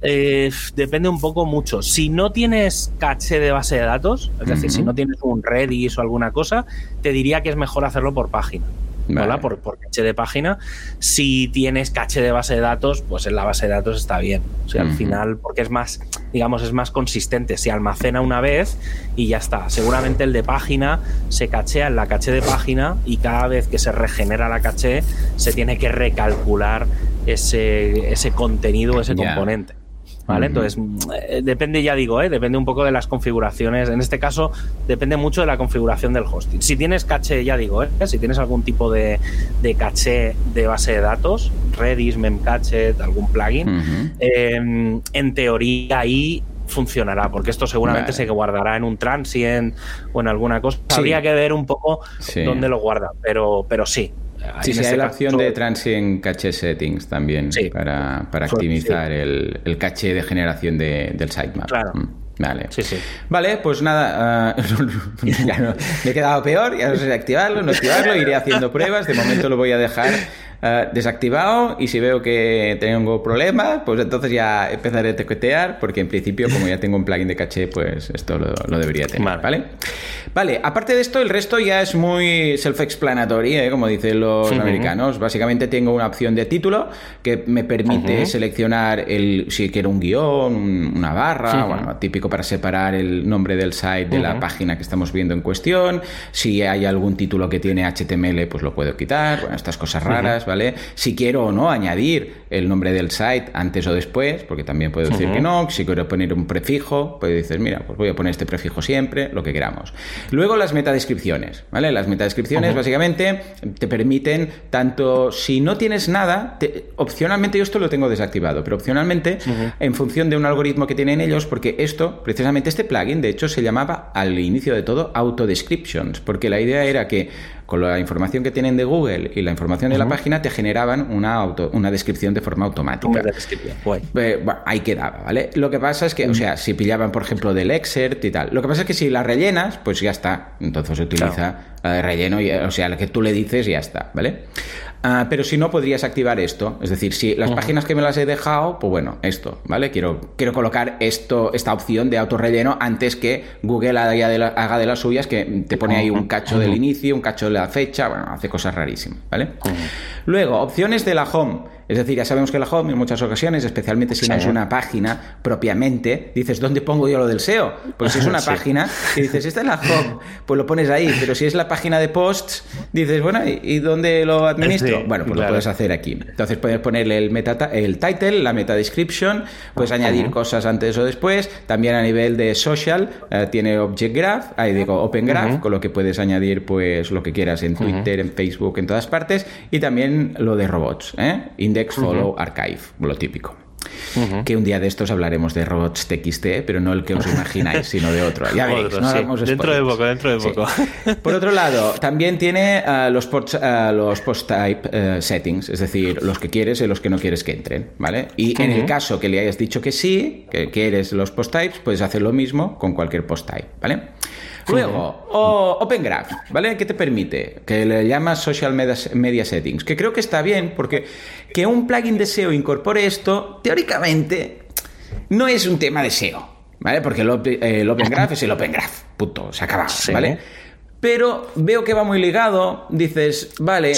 Eh, depende un poco mucho. Si no tienes caché de base de datos, es decir, si no tienes un Redis o alguna cosa, te diría que es mejor hacerlo por página. Mola por, por, caché de página. Si tienes caché de base de datos, pues en la base de datos está bien. O sea, al final, porque es más, digamos, es más consistente. Se almacena una vez y ya está. Seguramente el de página se cachea en la caché de página y cada vez que se regenera la caché, se tiene que recalcular ese, ese contenido, ese componente. ¿Vale? Entonces, eh, depende, ya digo, ¿eh? depende un poco de las configuraciones. En este caso, depende mucho de la configuración del hosting. Si tienes caché, ya digo, ¿eh? si tienes algún tipo de, de, caché de base de datos, Redis, Memcache, algún plugin, em, en teoría ahí funcionará, porque esto seguramente se guardará en un transient o en alguna cosa. Habría que ver un poco dónde lo guarda, pero, pero sí, Sí, sí, hay la opción de Transient Cache Settings también para, para optimizar el, el, caché de generación de, del sitemap. Claro. Mm, vale. Sí, sí. Vale, pues nada, uh, ya no, me he quedado peor, ya no sé si activarlo, no activarlo, iré haciendo pruebas, de momento lo voy a dejar uh, desactivado y si veo que tengo problemas, pues entonces ya empezaré a tequetear, porque en principio como ya tengo un plugin de caché, pues esto lo, lo debería tener, ¿vale? ¿vale? Vale, aparte de esto, el resto ya es muy self-explanatory, ¿eh? como dicen los americanos. Básicamente tengo una opción de título que me permite seleccionar el si quiero un guion, una barra, bueno, típico para separar el nombre del site de la página que estamos viendo en cuestión. Si hay algún título que tiene HTML, pues lo puedo quitar. Bueno, estas cosas raras, ¿vale? Si quiero o no añadir el nombre del site antes o después, porque también puedo decir que no. Si quiero poner un prefijo, pues dices, mira, pues voy a poner este prefijo siempre, lo que queramos. Luego las metadescripciones, ¿vale? Las metadescripciones básicamente te permiten tanto si no tienes nada, opcionalmente yo esto lo tengo desactivado, pero opcionalmente en función de un algoritmo que tienen ellos, porque esto, precisamente este plugin, de hecho se llamaba al inicio de todo Autodescriptions, porque la idea era que con la información que tienen de Google y la información de la página, te generaban una, auto, una descripción de forma automática. Eh, ahí quedaba, ¿vale? Lo que pasa es que, o sea, si pillaban, por ejemplo, del Exert y tal, lo que pasa es que si la rellenas, pues ya está. Entonces se utiliza la de relleno, y, o sea, la que tú le dices y ya está, ¿vale? Ah, pero si no, podrías activar esto. Es decir, si las páginas que me las he dejado, pues bueno, esto, ¿vale? Quiero, quiero colocar esto, esta opción de autorrelleno antes que Google haga de, haga de las suyas, que te pone ahí un cacho del inicio, un cacho de la fecha, bueno, hace cosas rarísimas, ¿vale? Luego, opciones de la home. Es decir, ya sabemos que la home en muchas ocasiones, especialmente si no es una página propiamente, dices, ¿dónde pongo yo lo del SEO? Pues si es una página y dices, esta es la home, pues lo pones ahí. Pero si es la página de posts, dices, bueno, ¿y dónde lo administro? bueno, pues lo puedes hacer aquí. Entonces puedes ponerle el, meta, el title, la meta description, puedes añadir cosas antes o después. También a nivel de social, eh, tiene Object Graph, ahí digo Open Graph, con lo que puedes añadir pues lo que quieras en Twitter, en Facebook, en todas partes. Y también lo de robots, ¿eh? Follow, archive, lo típico. Que un día de estos hablaremos de robots TXT, pero no el que os imagináis, sino de otro. Ya veis, Dentro de poco, dentro de poco. Por otro lado, también tiene uh, los, uh, los post-type uh, settings, es decir, los que quieres y los que no quieres que entren, ¿vale? Y en el caso que le hayas dicho que sí, que quieres los post-types, puedes hacer lo mismo con cualquier post-type, ¿vale? Luego, o Open Graph, ¿vale? ¿Qué te permite? Que le llamas Social Media Settings, que creo que está bien porque que un plugin de SEO incorpore esto, teóricamente, no es un tema de SEO, ¿vale? Porque el, Open Graph es el Open Graph, punto, se acaba, ¿vale? Pero veo que va muy ligado, dices, vale,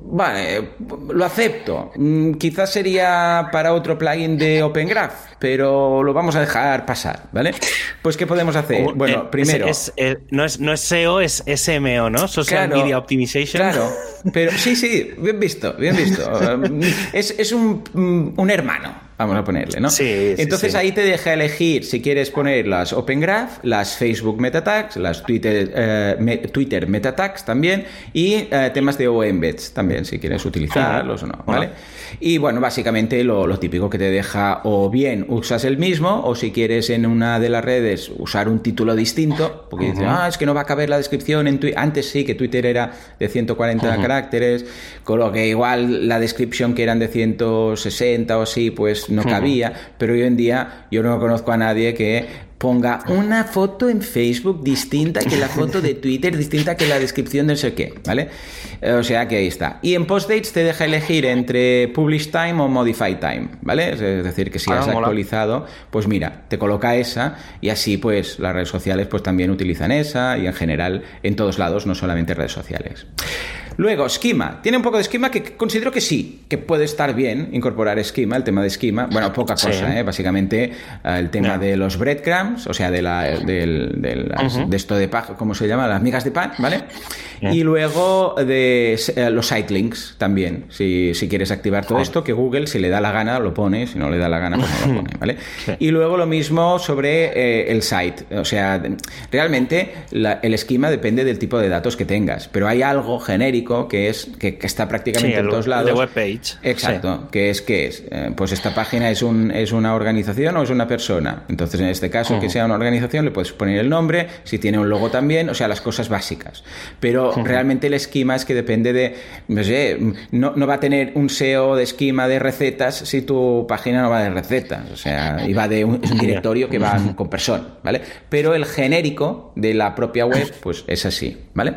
vale, lo acepto. Mm, quizás sería para otro plugin de Open Graph, pero lo vamos a dejar pasar, ¿vale? Pues, ¿qué podemos hacer? bueno, eh, primero. Eh, no, es, no es SEO, es SMO, ¿no? Social Media Optimization. Claro, pero sí, sí, bien visto, bien visto. es, es un, mm, un hermano, vamos a ponerle, ¿no? Sí, Entonces ahí te deja elegir si quieres poner las Open Graph, las Facebook Meta Tags, las Twitter, eh, Twitter Meta Tags también y eh, temas de OEmbeds también, si quieres utilizarlos o no, ¿vale? Y bueno, básicamente lo, típico que te deja o bien usas el mismo o si quieres en una de las redes usar un título distinto, porque dices, ah, es que no va a caber la descripción en Twitter. Antes sí que Twitter era de 140 caracteres, con lo que igual la descripción que eran de 160 o así, pues no cabía, pero hoy en día yo no conozco a nadie que ponga una foto en Facebook distinta que la foto de Twitter, distinta que la descripción de no sé qué, ¿vale? Eh, o sea que ahí está. Y en postdates te deja elegir entre publish time o modify time, ¿vale? Es decir, que si Ah, has mola. actualizado, pues mira, te coloca esa y así pues las redes sociales pues también utilizan esa y en general en todos lados, no solamente redes sociales. Luego, esquema. Tiene un poco de esquema que considero que sí, que puede estar bien incorporar esquema, el tema de esquema. Bueno, poca Sí. cosa, ¿eh? Básicamente eh, el tema de los breadcrumbs, o sea, de, la, de, las- de esto de paja, ¿cómo se llama? Las migas de pan, ¿vale? Y luego de eh, los sitelinks también. Si, si quieres activar todo esto, que Google, si le da la gana, lo pone, si no le da la gana, pues no lo pone, ¿vale? Sí. Y luego lo mismo sobre eh, el site. O sea, realmente la- el esquema depende del tipo de datos que tengas, pero hay algo genérico que es que, que está prácticamente Sí, en todos el de lados. webpage. Exacto, que es que es, Eh, pues esta página es un es una organización o es una persona. Entonces, en este caso, que sea una organización, le puedes poner el nombre, si tiene un logo también, o sea, las cosas básicas. Pero realmente el esquema es que depende de, no sé, no, no va a tener un SEO de esquema de recetas si tu página no va de recetas, o sea, y va de un, es un directorio que va con personas, ¿vale? Pero el genérico de la propia web, pues es así, ¿vale?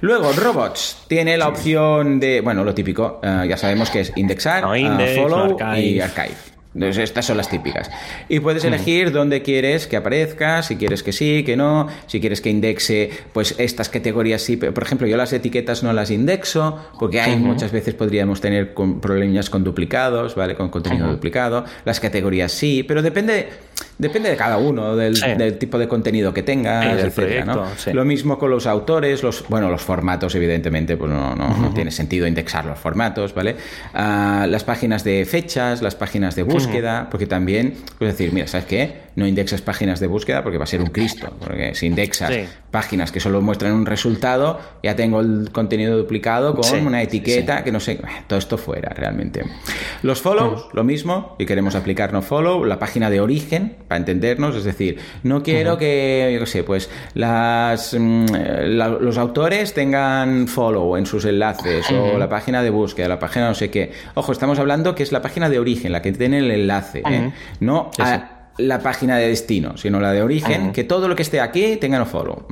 Luego, robots. Tiene la opción de, bueno, lo típico, eh, ya sabemos que es indexar, No, eh, index, follow archive. y archive. Entonces, estas son las típicas. Y puedes elegir dónde quieres que aparezca, si quieres que sí, que no, si quieres que indexe, pues estas categorías sí. Por ejemplo, yo las etiquetas no las indexo, porque hay muchas veces podríamos tener con problemas con duplicados, ¿vale? Con contenido duplicado. Las categorías sí, pero depende, depende de cada uno, del, Sí. del tipo de contenido que tengas, Sí, etcétera, ¿no? sí. Lo mismo con los autores, los, bueno, los formatos, evidentemente, pues no, no, no tiene sentido indexar los formatos, ¿vale? Ah, las páginas de fechas, las páginas de búsqueda, porque también, puedes decir, mira, ¿sabes qué? No indexas páginas de búsqueda porque va a ser un Cristo, porque si indexas páginas que solo muestran un resultado, ya tengo el contenido duplicado con una etiqueta que no sé, todo esto fuera realmente. Los follows, lo mismo, si queremos aplicar no follow, la página de origen, para entendernos, es decir, no quiero que, yo qué sé, pues las, mm, la- los autores tengan follow en sus enlaces o la página de búsqueda, la página no sé qué. Ojo, estamos hablando que es la página de origen, la que tiene el enlace, ¿eh? no a- la página de destino, sino la de origen, que todo lo que esté aquí tenga no follow.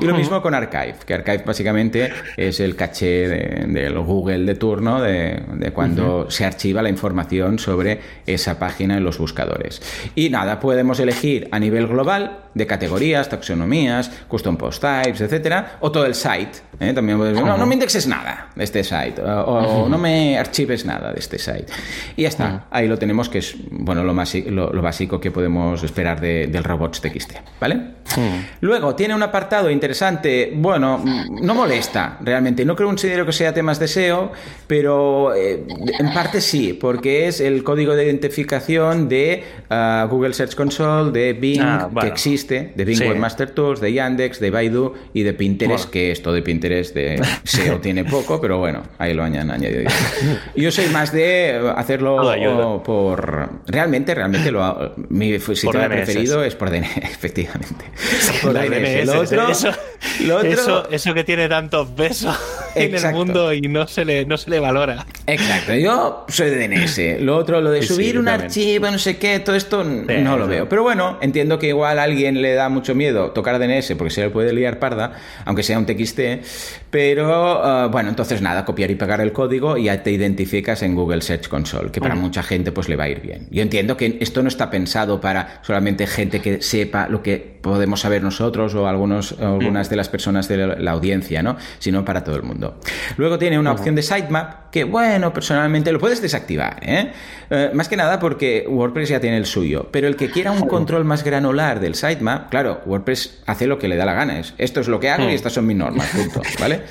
Y lo mismo con Archive, que Archive básicamente es el caché de- del Google de turno de, de cuando se archiva la información sobre esa página en los buscadores. Y nada, podemos elegir a nivel global de categorías, taxonomías, custom post types, etcétera, o todo el site. ¿eh? También puedes decir, no, no me indexes nada de este site, o, o no me archives nada de este site. Y ya está, ahí lo tenemos, que es bueno lo, más, lo, lo básico que podemos esperar de- del robots.txt, ¿vale? Luego, tiene un apartado interesante, bueno, no molesta realmente, no creo considero que sea temas de SEO, pero eh, en parte sí, porque es el código de identificación de ah, Google Search Console, de Bing, Ah, que bueno. existe, de Bing Sí. Webmaster Tools, de Yandex, de Baidu y de Pinterest, Bueno. que esto de Pinterest de SEO tiene poco, pero bueno, ahí lo han añadido. Yo soy más de hacerlo Todo ayuda. por... Realmente, realmente lo hago- mi DNS. preferido es por DNS, efectivamente. Por DNS. DNS, Lo otro, eso, lo otro- eso, eso que tiene tantos besos en el Exacto. mundo y no se le, no se le valora. Exacto, yo soy de DNS. Lo otro, lo de Sí, subir un también. archivo, no sé qué, todo esto Sí, no lo veo. Pero bueno, entiendo que igual a alguien le da mucho miedo tocar DNS porque se le puede liar parda, aunque sea un TXT. Pero ah, bueno, entonces nada, copiar y pegar el código y ya te identificas en Google Search Console, que para mucha gente pues le va a ir bien. Yo entiendo que esto no está pensado para solamente gente que sepa lo que podemos saber nosotros o algunos, o algunas de las personas de la, la audiencia, ¿no? Sino para todo el mundo. Luego tiene una opción de sitemap que, bueno, personalmente lo puedes desactivar, ¿eh? Eh, más que nada porque WordPress ya tiene el suyo, pero el que quiera un control más granular del sitemap, claro, WordPress hace lo que le da la gana, es esto es lo que hago y estas son mis normas, punto, ¿vale?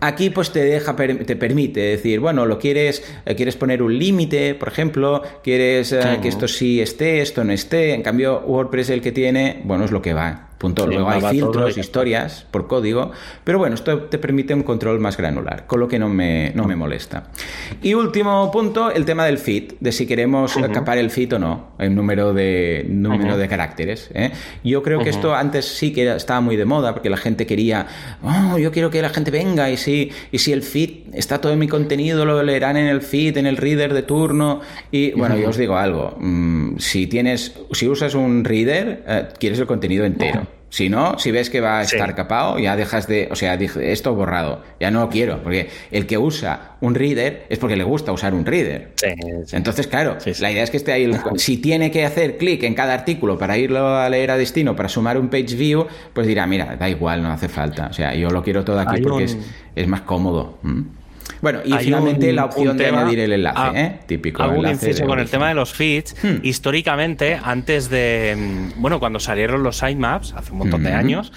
Aquí pues te deja te permite decir, bueno, lo quieres eh, quieres poner un límite, por ejemplo, quieres eh, que esto sí esté, esto no esté. En cambio, WordPress el que tiene, bueno, es lo que va. Punto. Sí, Luego hay y filtros, historias por código, pero bueno, esto te permite un control más granular, con lo que no me, no me molesta. Y último punto, el tema del feed, de si queremos capar el feed o no, el número de, número de caracteres. ¿eh? Yo creo que esto antes sí que estaba muy de moda, porque la gente quería, oh, yo quiero que la gente venga y si, y si el feed está todo mi contenido, lo leerán en el feed, en el reader de turno. Y bueno, yo os digo algo, mm, si tienes, si usas un reader, eh, quieres el contenido entero. Si no, si ves que va a estar capado, ya dejas de. O sea, dije, esto borrado. Ya no lo quiero. Porque el que usa un reader es porque le gusta usar un reader. Entonces, claro, la idea es que esté ahí. Si tiene que hacer clic en cada artículo para irlo a leer a destino, para sumar un page view, pues dirá, mira, da igual, no hace falta. O sea, yo lo quiero todo aquí porque es, más cómodo. Bueno, y finalmente la opción de añadir el enlace, ¿eh? Típico. Algún inciso con el tema de los feeds. Hmm. Históricamente, antes de. Mm, bueno, cuando salieron los sitemaps, hace un montón de años,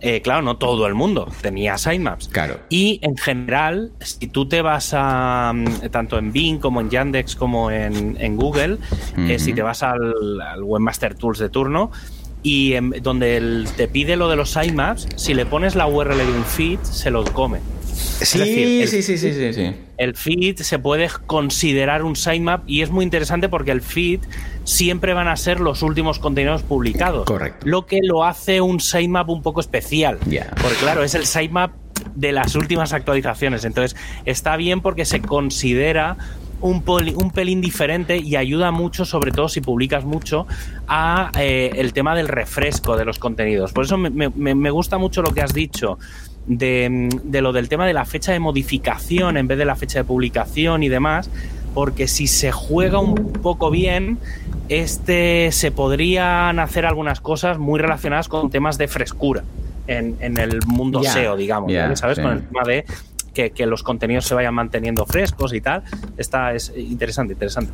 eh, claro, no todo el mundo tenía sitemaps. Claro. Y en general, si tú te vas a. Mm, tanto en Bing como en Yandex como en, Google, eh, si te vas al, Webmaster Tools de turno, y donde te pide lo de los sitemaps, si le pones la URL de un feed, se lo come. Sí, sí, sí, sí, sí, El feed se puede considerar un sitemap y es muy interesante porque el feed siempre van a ser los últimos contenidos publicados. Correcto. Lo que lo hace un sitemap un poco especial. Porque claro, es el sitemap de las últimas actualizaciones. Entonces, está bien porque se considera un, un, pelín diferente y ayuda mucho, sobre todo si publicas mucho, a eh, el tema del refresco de los contenidos. Por eso me, gusta mucho lo que has dicho de, lo del tema de la fecha de modificación en vez de la fecha de publicación y demás, porque si se juega un poco bien, este se podrían hacer algunas cosas muy relacionadas con temas de frescura en, el mundo SEO, digamos, ¿sabes? Con el tema de que, que, los contenidos se vayan manteniendo frescos y tal. Está es interesante, interesante.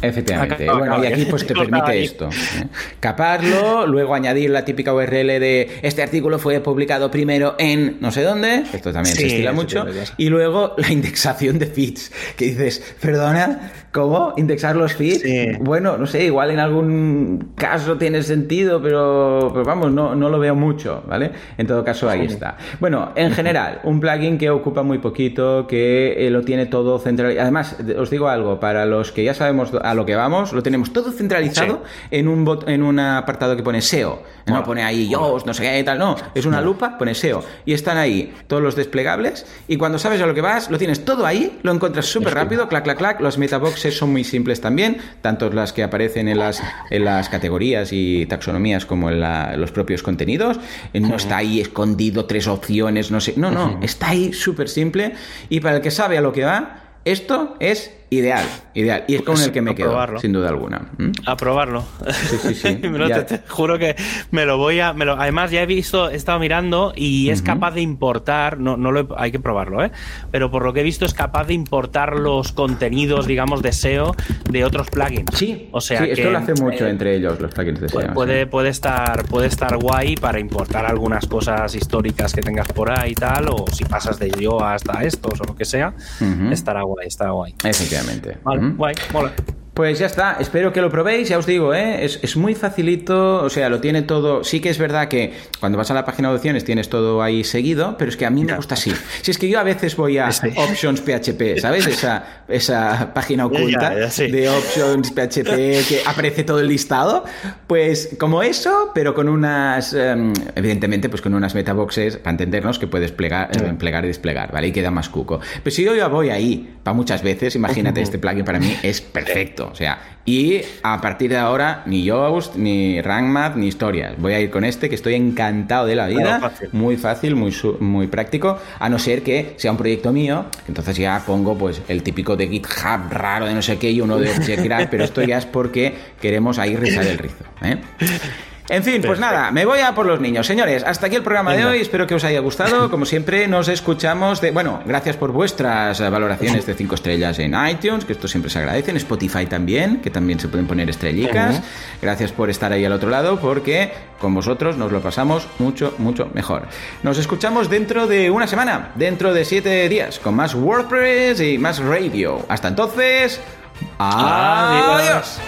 Efectivamente. bueno, y aquí pues te permite esto. ¿eh? Caparlo, luego añadir la típica URL de este artículo fue publicado primero en no sé dónde, esto también se estila mucho, y luego la indexación de feeds, que dices, perdona, ¿cómo? ¿Indexar los feeds? Bueno, no sé, igual en algún caso tiene sentido, pero, vamos, no, no, lo veo mucho, ¿vale? En todo caso, ahí está. Bueno, en general, un plugin que ocupa muy poquito, que eh, lo tiene todo centralizado. Además, os digo algo, para los que ya sabemos a lo que vamos, lo tenemos todo centralizado en un bot, en un apartado que pone SEO. No pone ahí yo, no sé qué tal, no. Es una lupa, pone SEO. Y están ahí todos los desplegables. Y cuando sabes a lo que vas, lo tienes todo ahí, lo encuentras súper rápido, clac, clac, clac. Los metaboxes son muy simples también, tanto las que aparecen en las, en las categorías y taxonomías como en los propios contenidos. No está ahí escondido tres opciones, no sé. No, no, está ahí súper simple. Y para el que sabe a lo que va, esto es Ideal, ideal. Y es con el que me quedo, sin duda alguna. ¿Mm? A probarlo. Sí, sí, sí. te, juro que me lo voy a. Me lo, además, ya he visto, he estado mirando y es capaz de importar. No, no lo hay que probarlo, ¿eh? Pero por lo que he visto, es capaz de importar los contenidos, digamos, de SEO de otros plugins. Sí, o sea. esto lo hace mucho eh, entre ellos, los plugins de SEO. Puede, puede, estar, puede estar guay para importar algunas cosas históricas que tengas por ahí y tal, o si pasas de yo hasta estos o lo que sea, estará guay, estará guay. Efectivamente. Vale, guay, mola. Pues ya está, espero que lo probéis, ya os digo, ¿eh? es, muy facilito, o sea, lo tiene todo, sí que es verdad que cuando vas a la página de opciones tienes todo ahí seguido, pero es que a mí me gusta así. Si es que yo a veces voy a Options PHP, ¿sabes? Esa, esa página oculta de Options PHP que aparece todo el listado, pues como eso, pero con unas, em, evidentemente, pues con unas metaboxes, para entendernos, que puedes plegar, eh, plegar y desplegar, ¿vale? Y queda más cuco. Pero si yo ya voy ahí, para muchas veces, imagínate, este plugin para mí es perfecto. O sea, y a partir de ahora, ni Yoast, ni RankMath, ni historias. Voy a ir con este que estoy encantado de la vida. Muy fácil, muy, muy práctico. A no ser que sea un proyecto mío, entonces ya pongo pues el típico de GitHub raro de no sé qué y uno de Checkrat, pero esto ya es porque queremos ahí rizar el rizo. ¿eh? En fin, pues nada, me voy a por los niños. Señores, hasta aquí el programa de hoy. Espero que os haya gustado. Como siempre, nos escuchamos de. Bueno, gracias por vuestras valoraciones de 5 estrellas en iTunes, que esto siempre se agradece. En Spotify también, que también se pueden poner estrellicas. Gracias por estar ahí al otro lado, porque con vosotros nos lo pasamos mucho, mucho mejor. Nos escuchamos dentro de una semana, dentro de 7 días, con más WordPress y más radio. Hasta entonces. Adiós.